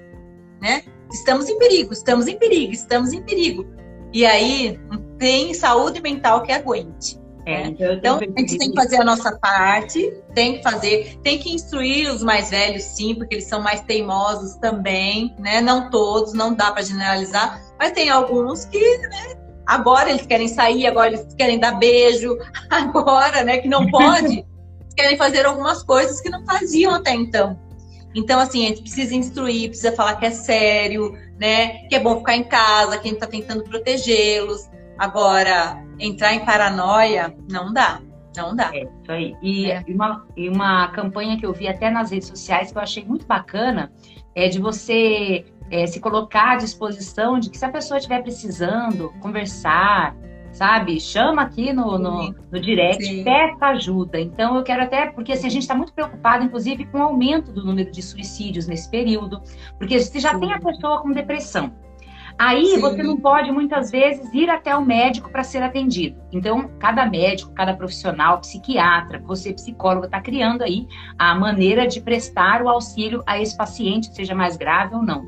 né? Estamos em perigo, estamos em perigo, estamos em perigo. E aí tem saúde mental que aguente. É, né? então, então a gente tem que fazer a nossa parte, tem que fazer, tem que instruir os mais velhos, sim, porque eles são mais teimosos também, né? Não todos, não dá para generalizar, mas tem alguns que, né, Agora eles querem sair, agora eles querem dar beijo, [LAUGHS] agora, né, que não pode, [LAUGHS] querem fazer algumas coisas que não faziam até então. Então, assim, a gente precisa instruir, precisa falar que é sério, né? Que é bom ficar em casa, que a gente está tentando protegê-los. Agora, entrar em paranoia, não dá. Não dá. É, isso aí. E, é. uma, uma campanha que eu vi até nas redes sociais que eu achei muito bacana é de você é, se colocar à disposição de que se a pessoa estiver precisando conversar, sabe? Chama aqui no, no, no direct, Sim. peça ajuda. Então, eu quero até, porque assim, a gente está muito preocupado, inclusive, com o aumento do número de suicídios nesse período, porque você já Sim. tem a pessoa com depressão. Aí Sim. você não pode muitas vezes ir até o médico para ser atendido. Então, cada médico, cada profissional, psiquiatra, você psicólogo está criando aí a maneira de prestar o auxílio a esse paciente, seja mais grave ou não.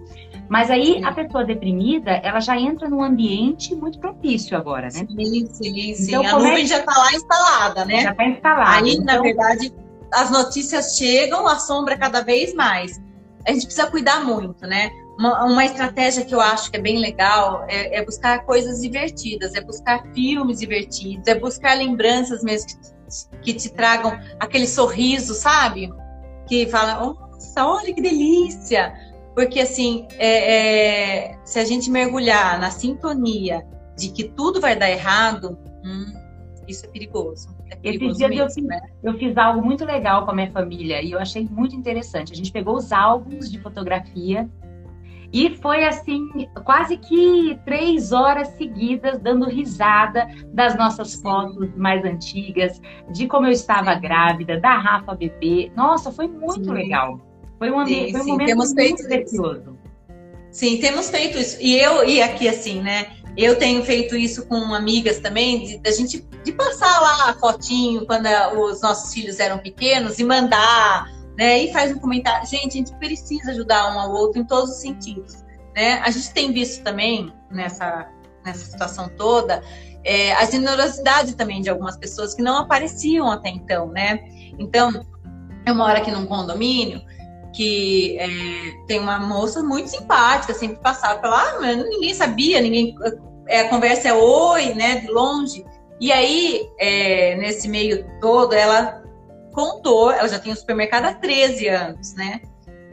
Mas aí sim. a pessoa deprimida, ela já entra num ambiente muito propício agora, né? Sim, sim, sim. Então, a nuvem é... já está lá instalada, né? Já está instalada. Aí, então... na verdade, as notícias chegam, assombra cada vez mais. A gente precisa cuidar muito, né? Uma, uma estratégia que eu acho que é bem legal é, é, buscar coisas divertidas, é buscar filmes divertidos, é buscar lembranças mesmo que te, que te tragam aquele sorriso, sabe? Que fala, nossa, olha que delícia! Porque, assim, é, é, se a gente mergulhar na sintonia de que tudo vai dar errado, hum, isso é perigoso. É perigoso Esses dias mesmo, eu, fiz, né? eu fiz algo muito legal com a minha família e eu achei muito interessante. A gente pegou os álbuns de fotografia e foi assim, quase que três horas seguidas dando risada das nossas Sim. fotos mais antigas, de como eu estava grávida, da Rafa bebê. Nossa, foi muito Sim. legal. Foi um, sim, foi um sim, momento temos muito precioso. Sim, temos feito isso. E eu, e aqui assim, né? Eu tenho feito isso com amigas também, da gente de passar lá a fotinho quando a, os nossos filhos eram pequenos e mandar, né? E faz um comentário. Gente, a gente precisa ajudar um ao outro em todos os sentidos, né? A gente tem visto também nessa, nessa situação toda é, a generosidade também de algumas pessoas que não apareciam até então, né? Então, eu moro aqui num condomínio que é, tem uma moça muito simpática, sempre passava lá, mas ninguém sabia, ninguém. É, a conversa é oi, né, de longe. E aí, é, nesse meio todo, ela contou, ela já tem um supermercado há 13 anos, né?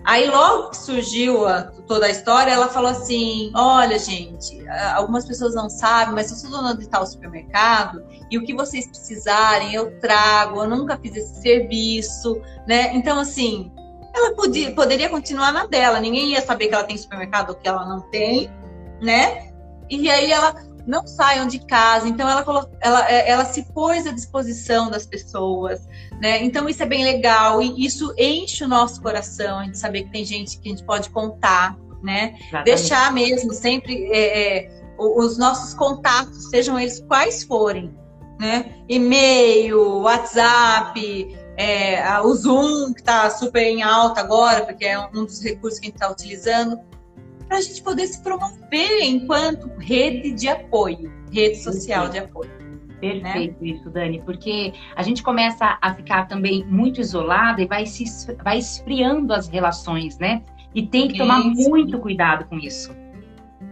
Aí, logo que surgiu a, toda a história, ela falou assim: Olha, gente, algumas pessoas não sabem, mas eu sou dona de tal supermercado e o que vocês precisarem eu trago. Eu nunca fiz esse serviço, né? Então, assim, ela podia, poderia continuar na dela, ninguém ia saber que ela tem supermercado ou que ela não tem, né? E aí ela não saiam de casa, então ela, ela, é, ela se pôs à disposição das pessoas, né? Então isso é bem legal e isso enche o nosso coração, a gente saber que tem gente que a gente pode contar, né? Exatamente. Deixar mesmo sempre é, é, os nossos contatos, sejam eles quais forem, né? E-mail, WhatsApp, é, o Zoom, que está super em alta agora, porque é um dos recursos que a gente está utilizando, para a gente poder se promover enquanto rede de apoio, rede social Perfeito. de apoio. Perfeito né? isso, Dani, porque a gente começa a ficar também muito isolada e vai, se, vai esfriando as relações, né? E tem que tomar muito sim. cuidado com isso.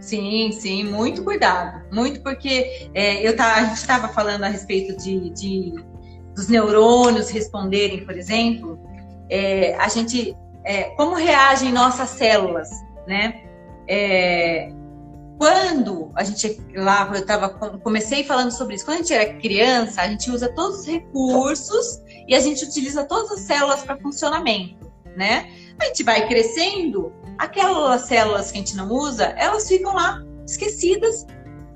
Sim, sim, muito cuidado. Muito porque é, eu tá, a gente estava falando a respeito de, de dos neurônios responderem, por exemplo, é, a gente, é, como reagem nossas células, né? É, quando a gente lá, eu tava, comecei falando sobre isso, quando a gente era criança, a gente usa todos os recursos e a gente utiliza todas as células para funcionamento, né? A gente vai crescendo, aquelas células que a gente não usa, elas ficam lá esquecidas,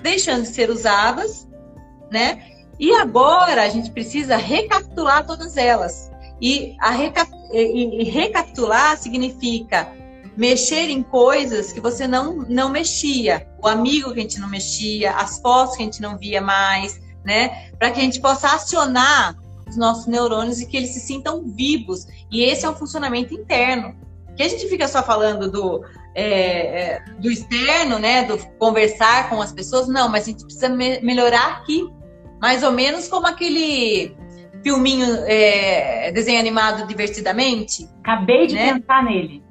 deixando de ser usadas, né? E agora a gente precisa recapitular todas elas. E, reca... e recapitular significa mexer em coisas que você não, não mexia, o amigo que a gente não mexia, as fotos que a gente não via mais, né? Para que a gente possa acionar os nossos neurônios e que eles se sintam vivos. E esse é um funcionamento interno. Que a gente fica só falando do, é, é, do externo, né? Do conversar com as pessoas, não, mas a gente precisa me melhorar aqui. Mais ou menos como aquele filminho é, desenho animado divertidamente. Acabei de né? pensar nele.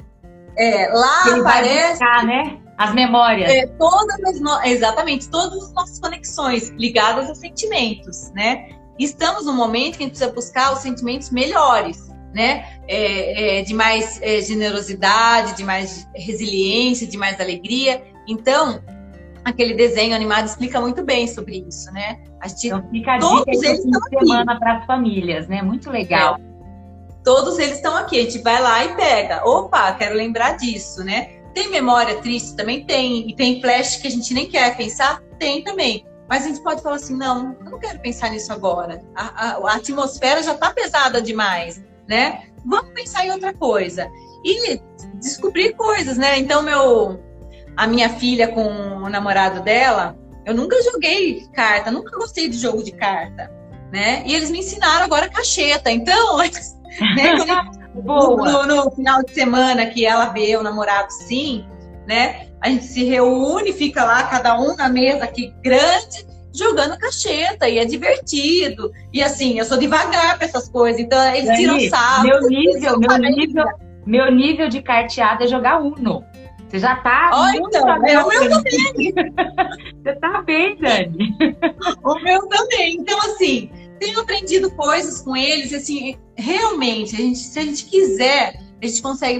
É, lá Ele aparece. Buscar, né? As memórias. É, todas as no... Exatamente, todas as nossas conexões ligadas a sentimentos, né? Estamos num momento que a gente precisa buscar os sentimentos melhores, né? É, é, de mais é, generosidade, de mais resiliência, de mais alegria. Então, aquele desenho animado explica muito bem sobre isso, né? A gente, então fica a dica de semana para as famílias, né? Muito legal. É todos eles estão aqui. A gente vai lá e pega. Opa, quero lembrar disso, né? Tem memória triste? Também tem. E tem flash que a gente nem quer pensar? Tem também. Mas a gente pode falar assim: não, eu não quero pensar nisso agora. A, a, a atmosfera já está pesada demais, né? Vamos pensar em outra coisa. E descobrir coisas, né? Então, meu, a minha filha com o namorado dela, eu nunca joguei carta, nunca gostei de jogo de carta, né? E eles me ensinaram agora cacheta. Então, [LAUGHS] Né? [LAUGHS] no, no, final de semana que ela vê o namorado sim, né? A gente se reúne, fica lá, cada um na mesa aqui grande, jogando cacheta, e é divertido. E assim, eu sou devagar para essas coisas, então eles tiram sarro. Meu nível, meu nível, meu nível de carteada é jogar Uno. Você já tá. Olha, então, é o meu também. [LAUGHS] Você tá bem, Dani. o meu também. Então, assim, tenho aprendido coisas com eles, assim, realmente, a gente, se a gente quiser, a gente consegue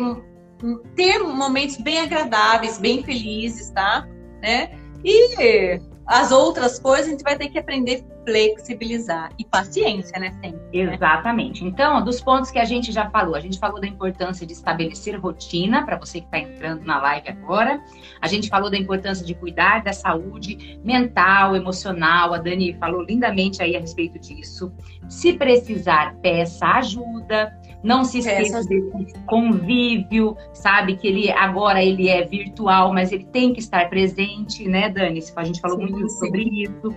ter momentos bem agradáveis, bem felizes, tá? Né? E as outras coisas a gente vai ter que aprender a flexibilizar e paciência, né? Sempre, né? Exatamente. Então, dos pontos que a gente já falou, a gente falou da importância de estabelecer rotina para você que está entrando na live agora. A gente falou da importância de cuidar da saúde mental, emocional. A Dani falou lindamente aí a respeito disso. Se precisar, peça ajuda. Não se esqueça desse convívio, sabe? Que ele agora ele é virtual, mas ele tem que estar presente, né, Dani? A gente falou sim, muito sim. sobre isso.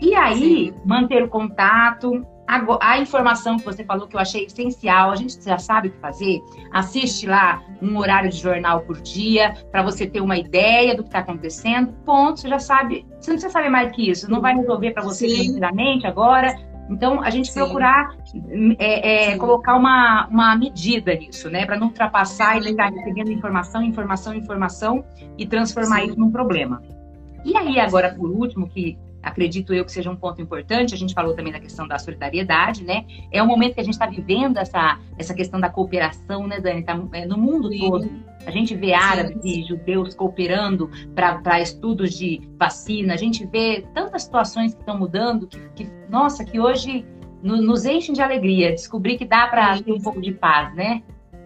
E aí, sim. manter o contato, a, a, informação que você falou que eu achei essencial, a gente já sabe o que fazer. Assiste lá um horário de jornal por dia para você ter uma ideia do que está acontecendo. Ponto, você já sabe. Você não precisa saber mais que isso. Não vai resolver para você financeiramente agora, então, a gente Sim. procurar é, é, colocar uma, uma medida nisso, né? Para não ultrapassar e ficar recebendo informação, informação, informação e transformar Sim. isso num problema. E aí, agora, por último, que acredito eu que seja um ponto importante, a gente falou também da questão da solidariedade, né? É um momento que a gente está vivendo essa, essa questão da cooperação, né, Dani? Tá, é, no mundo Sim. todo. A gente vê árabes e judeus cooperando para estudos de vacina, a gente vê tantas situações que estão mudando que, que, nossa, que hoje no, nos enchem de alegria. Descobrir que dá para ter um pouco de paz, né?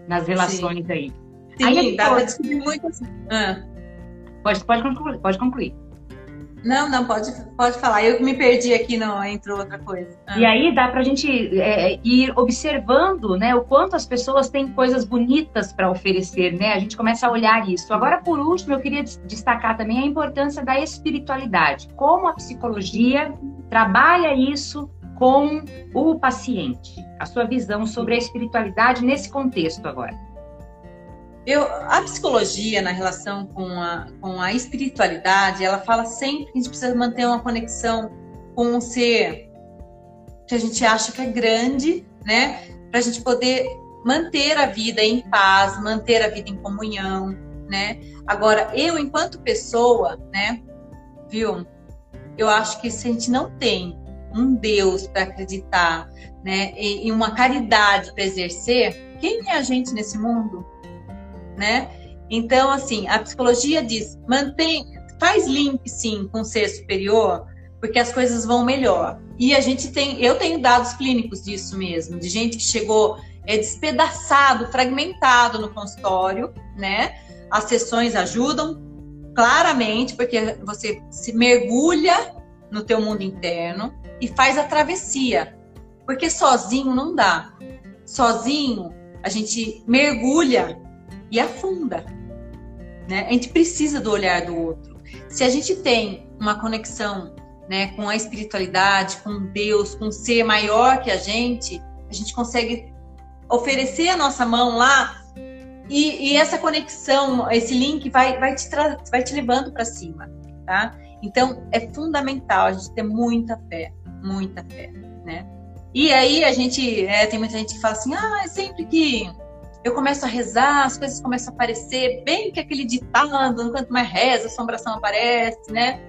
Nas relações Sim. aí. Sim, aí, dá para descobrir muito assim. Ah. Pode, pode concluir. Pode concluir. Não, não, pode, pode falar. Eu me perdi aqui, não entrou outra coisa. Ah. E aí dá para a gente é, ir observando né, o quanto as pessoas têm coisas bonitas para oferecer, né? A gente começa a olhar isso. Agora, por último, eu queria destacar também a importância da espiritualidade. Como a psicologia trabalha isso com o paciente. A sua visão sobre a espiritualidade nesse contexto agora. Eu, a psicologia, na relação com a, com a espiritualidade, ela fala sempre que a gente precisa manter uma conexão com um ser que a gente acha que é grande, né? Para a gente poder manter a vida em paz, manter a vida em comunhão, né? Agora, eu, enquanto pessoa, né? Viu? Eu acho que se a gente não tem um Deus para acreditar, né? E uma caridade para exercer, quem é a gente nesse mundo? Né? Então, assim, a psicologia diz, mantém, faz link, sim, com o ser superior, porque as coisas vão melhor. E a gente tem, eu tenho dados clínicos disso mesmo, de gente que chegou é despedaçado, fragmentado no consultório, né? As sessões ajudam claramente porque você se mergulha no teu mundo interno e faz a travessia, porque sozinho não dá. Sozinho a gente mergulha e afunda, né? A gente precisa do olhar do outro. Se a gente tem uma conexão, né, com a espiritualidade, com Deus, com um ser maior que a gente, a gente consegue oferecer a nossa mão lá e, e essa conexão, esse link vai, vai, te, vai te levando para cima, tá? Então é fundamental a gente ter muita fé, muita fé, né? E aí a gente, é, tem muita gente que fala assim, ah, é sempre que eu começo a rezar, as coisas começam a aparecer, bem que aquele ditado, quanto mais reza, a assombração aparece, né?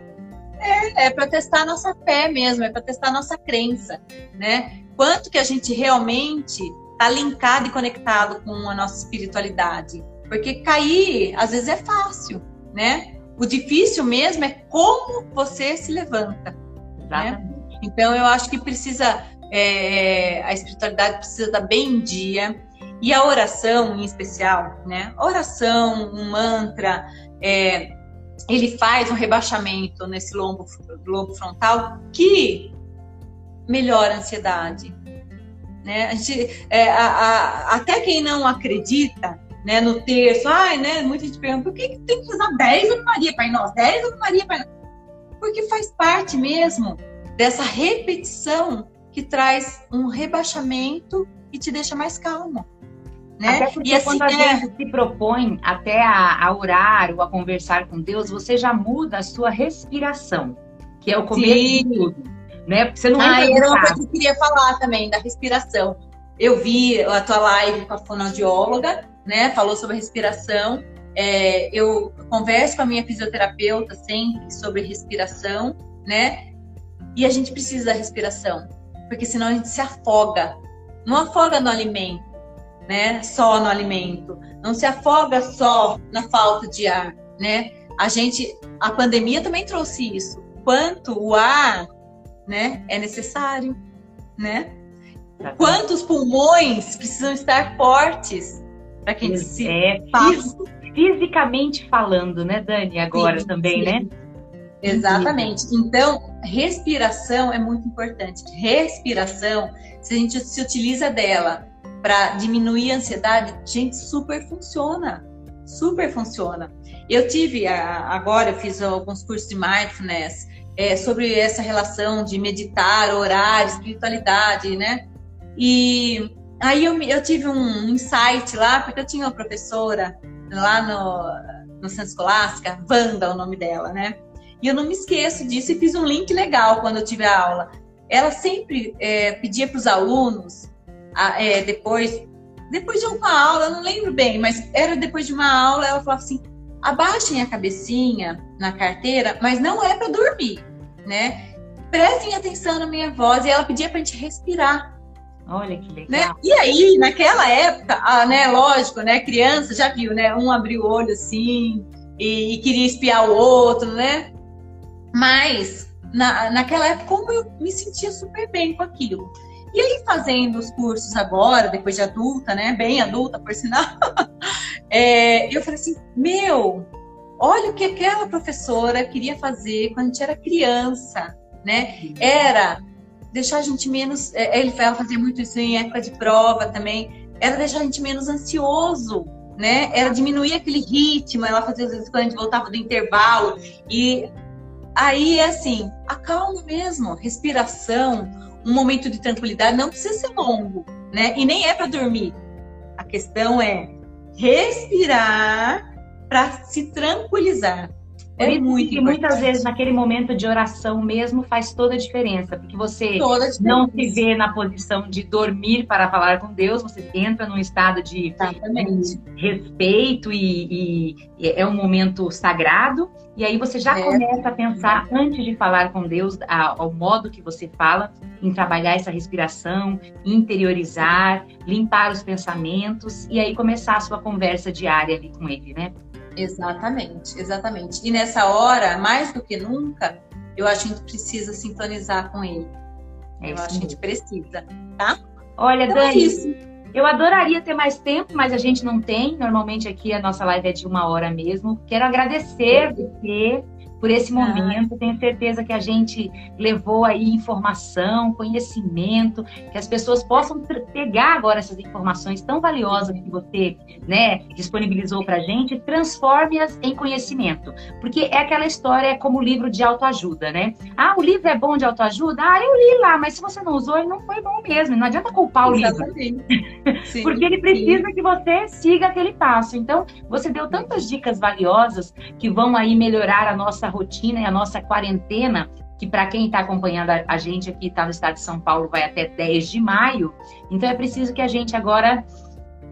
É, é para testar a nossa fé mesmo, é para testar a nossa crença, né? Quanto que a gente realmente tá linkado e conectado com a nossa espiritualidade. Porque cair, às vezes, é fácil, né? O difícil mesmo é como você se levanta. Né? Então, eu acho que precisa, é, a espiritualidade precisa estar bem em dia. E a oração, em especial, né? Oração, um mantra, é, ele faz um rebaixamento nesse lobo frontal que melhora a ansiedade, né? A gente, é, a, a, até quem não acredita né, no texto, ai, né, muita gente pergunta, por que, que tem que usar 10 Ave Maria, Pai Nosso? 10 Ave Maria, Pai Nosso? Porque faz parte mesmo dessa repetição que traz um rebaixamento e te deixa mais calmo. Né? Até porque e assim, quando a é... gente se propõe até a, a, orar ou a conversar com Deus, você já muda a sua respiração, que é o começo de tudo né? Porque você não ah, era uma coisa que eu queria falar também da respiração. Eu vi a tua live com a fonoaudióloga, né? Falou sobre respiração. É, eu converso com a minha fisioterapeuta sempre sobre respiração, né? E a gente precisa da respiração, porque senão a gente se afoga. Não afoga no alimento, né? Só no alimento. Não se afoga só na falta de ar, né? A gente, a pandemia também trouxe isso. Quanto o ar né, é necessário, né? Quantos pulmões precisam estar fortes para que eles se é, fisicamente falando, né, Dani? Agora sim, também, sim. né? Exatamente. Então, respiração é muito importante. Respiração, se a gente se utiliza dela para diminuir a ansiedade, gente, super funciona. Super funciona. Eu tive agora, eu fiz alguns cursos de mindfulness é, sobre essa relação de meditar, orar, espiritualidade, né? E aí eu, eu tive um insight lá, porque eu tinha uma professora lá no, no Centro Escolástica, Wanda, é o nome dela, né? E eu não me esqueço disso e fiz um link legal quando eu tive a aula. Ela sempre é, pedia para os alunos, é, depois, depois de uma aula, eu não lembro bem, mas era depois de uma aula, ela falava assim: abaixem a cabecinha na carteira, mas não é para dormir, né? Prestem atenção na minha voz e ela pedia para a gente respirar. Olha que legal. Né? E aí, naquela época, ah, né, lógico, né, criança já viu, né, um abriu o olho assim e, e queria espiar o outro, né? Mas na, naquela época, como eu me sentia super bem com aquilo. E aí, fazendo os cursos agora, depois de adulta, né? Bem adulta, por sinal, [LAUGHS] é, eu falei assim: meu, olha o que aquela professora queria fazer quando a gente era criança, né? Era deixar a gente menos. É, ele fazia muito isso em época de prova também. Era deixar a gente menos ansioso, né? Era diminuir aquele ritmo. Ela fazia às vezes quando a gente voltava do intervalo e aí é assim, acalma mesmo, respiração, um momento de tranquilidade não precisa ser longo, né? E nem é para dormir. A questão é respirar para se tranquilizar. É muito e muitas vezes naquele momento de oração mesmo faz toda a diferença, porque você não se vê na posição de dormir para falar com Deus, você entra num estado de Exatamente. respeito e, e, é um momento sagrado, e aí você já é. começa a pensar antes de falar com Deus, ao modo que você fala, em trabalhar essa respiração, interiorizar, limpar os pensamentos e aí começar a sua conversa diária ali com Ele, né? Exatamente, exatamente. E nessa hora, mais do que nunca, eu acho que a gente precisa sintonizar com ele. É eu acho que a gente precisa, tá? Olha, então é Dani, Eu adoraria ter mais tempo, mas a gente não tem. Normalmente aqui a nossa live é de uma hora mesmo. Quero agradecer você por esse momento. Ah. Tenho certeza que a gente levou aí informação, conhecimento, que as pessoas possam pegar agora essas informações tão valiosas que você né, disponibilizou para a gente, transforme-as em conhecimento. Porque é aquela história é como livro de autoajuda, né? Ah, o livro é bom de autoajuda? Ah, eu li lá, mas se você não usou, ele não foi bom mesmo. Não adianta culpar o Exatamente. livro. [LAUGHS] Sim, Porque ele precisa sim. que você siga aquele passo. Então, você deu tantas dicas valiosas que vão aí melhorar a nossa nossa rotina e a nossa quarentena, que para quem está acompanhando a, gente aqui, está no estado de São Paulo, vai até 10 de maio. Então é preciso que a gente agora,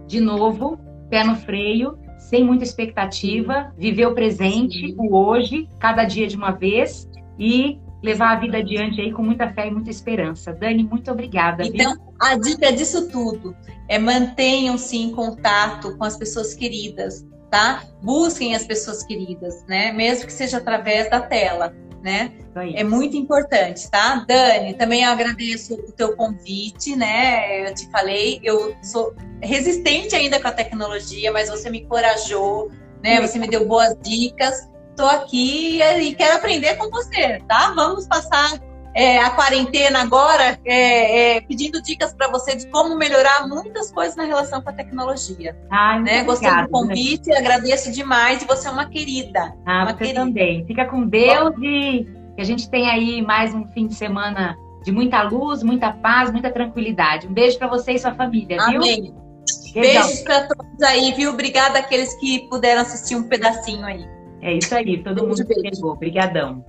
de novo, pé no freio, sem muita expectativa, viver o presente, o hoje, cada dia de uma vez e levar a vida adiante aí com muita fé e muita esperança. Dani, muito obrigada. Então, viu? a dica disso tudo é mantenham-se em contato com as pessoas queridas, tá? Busquem as pessoas queridas, né? Mesmo que seja através da tela, né? É muito importante, tá? Dani, também eu agradeço o teu convite, né? Eu te falei, eu sou resistente ainda com a tecnologia, mas você me encorajou, né? Você me deu boas dicas. Estou aqui e quero aprender com você, tá? Vamos passar é, a quarentena agora, é, é, pedindo dicas para você de como melhorar muitas coisas na relação com a tecnologia. Ai, né? Gostei do convite, agradeço demais e você é uma querida. Ah, uma querida. também. Fica com Deus Bom. e que a gente tenha aí mais um fim de semana de muita luz, muita paz, muita tranquilidade. Um beijo para você e sua família, viu? Amém. Beijos para todos aí, viu? Obrigada àqueles que puderam assistir um pedacinho aí. É isso aí, todo beijo, mundo que pegou. Obrigadão.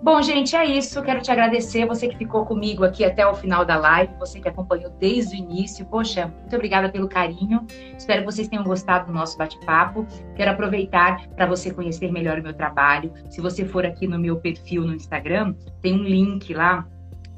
Bom, gente, é isso. Quero te agradecer, você que ficou comigo aqui até o final da live, você que acompanhou desde o início. Poxa, muito obrigada pelo carinho. Espero que vocês tenham gostado do nosso bate-papo. Quero aproveitar para você conhecer melhor o meu trabalho. Se você for aqui no meu perfil no Instagram, tem um link lá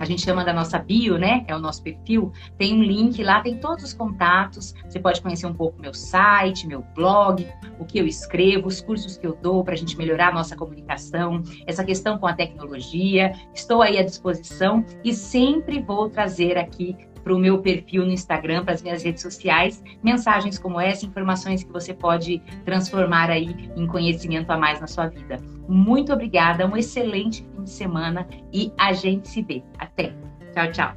a gente chama da nossa bio, né? É o nosso perfil. Tem um link lá, tem todos os contatos. Você pode conhecer um pouco meu site, meu blog, o que eu escrevo, os cursos que eu dou para a gente melhorar a nossa comunicação, essa questão com a tecnologia. Estou aí à disposição e sempre vou trazer aqui para o meu perfil no Instagram, para as minhas redes sociais, mensagens como essa, informações que você pode transformar aí em conhecimento a mais na sua vida. Muito obrigada, um excelente fim de semana e a gente se vê. Até. Tchau, tchau.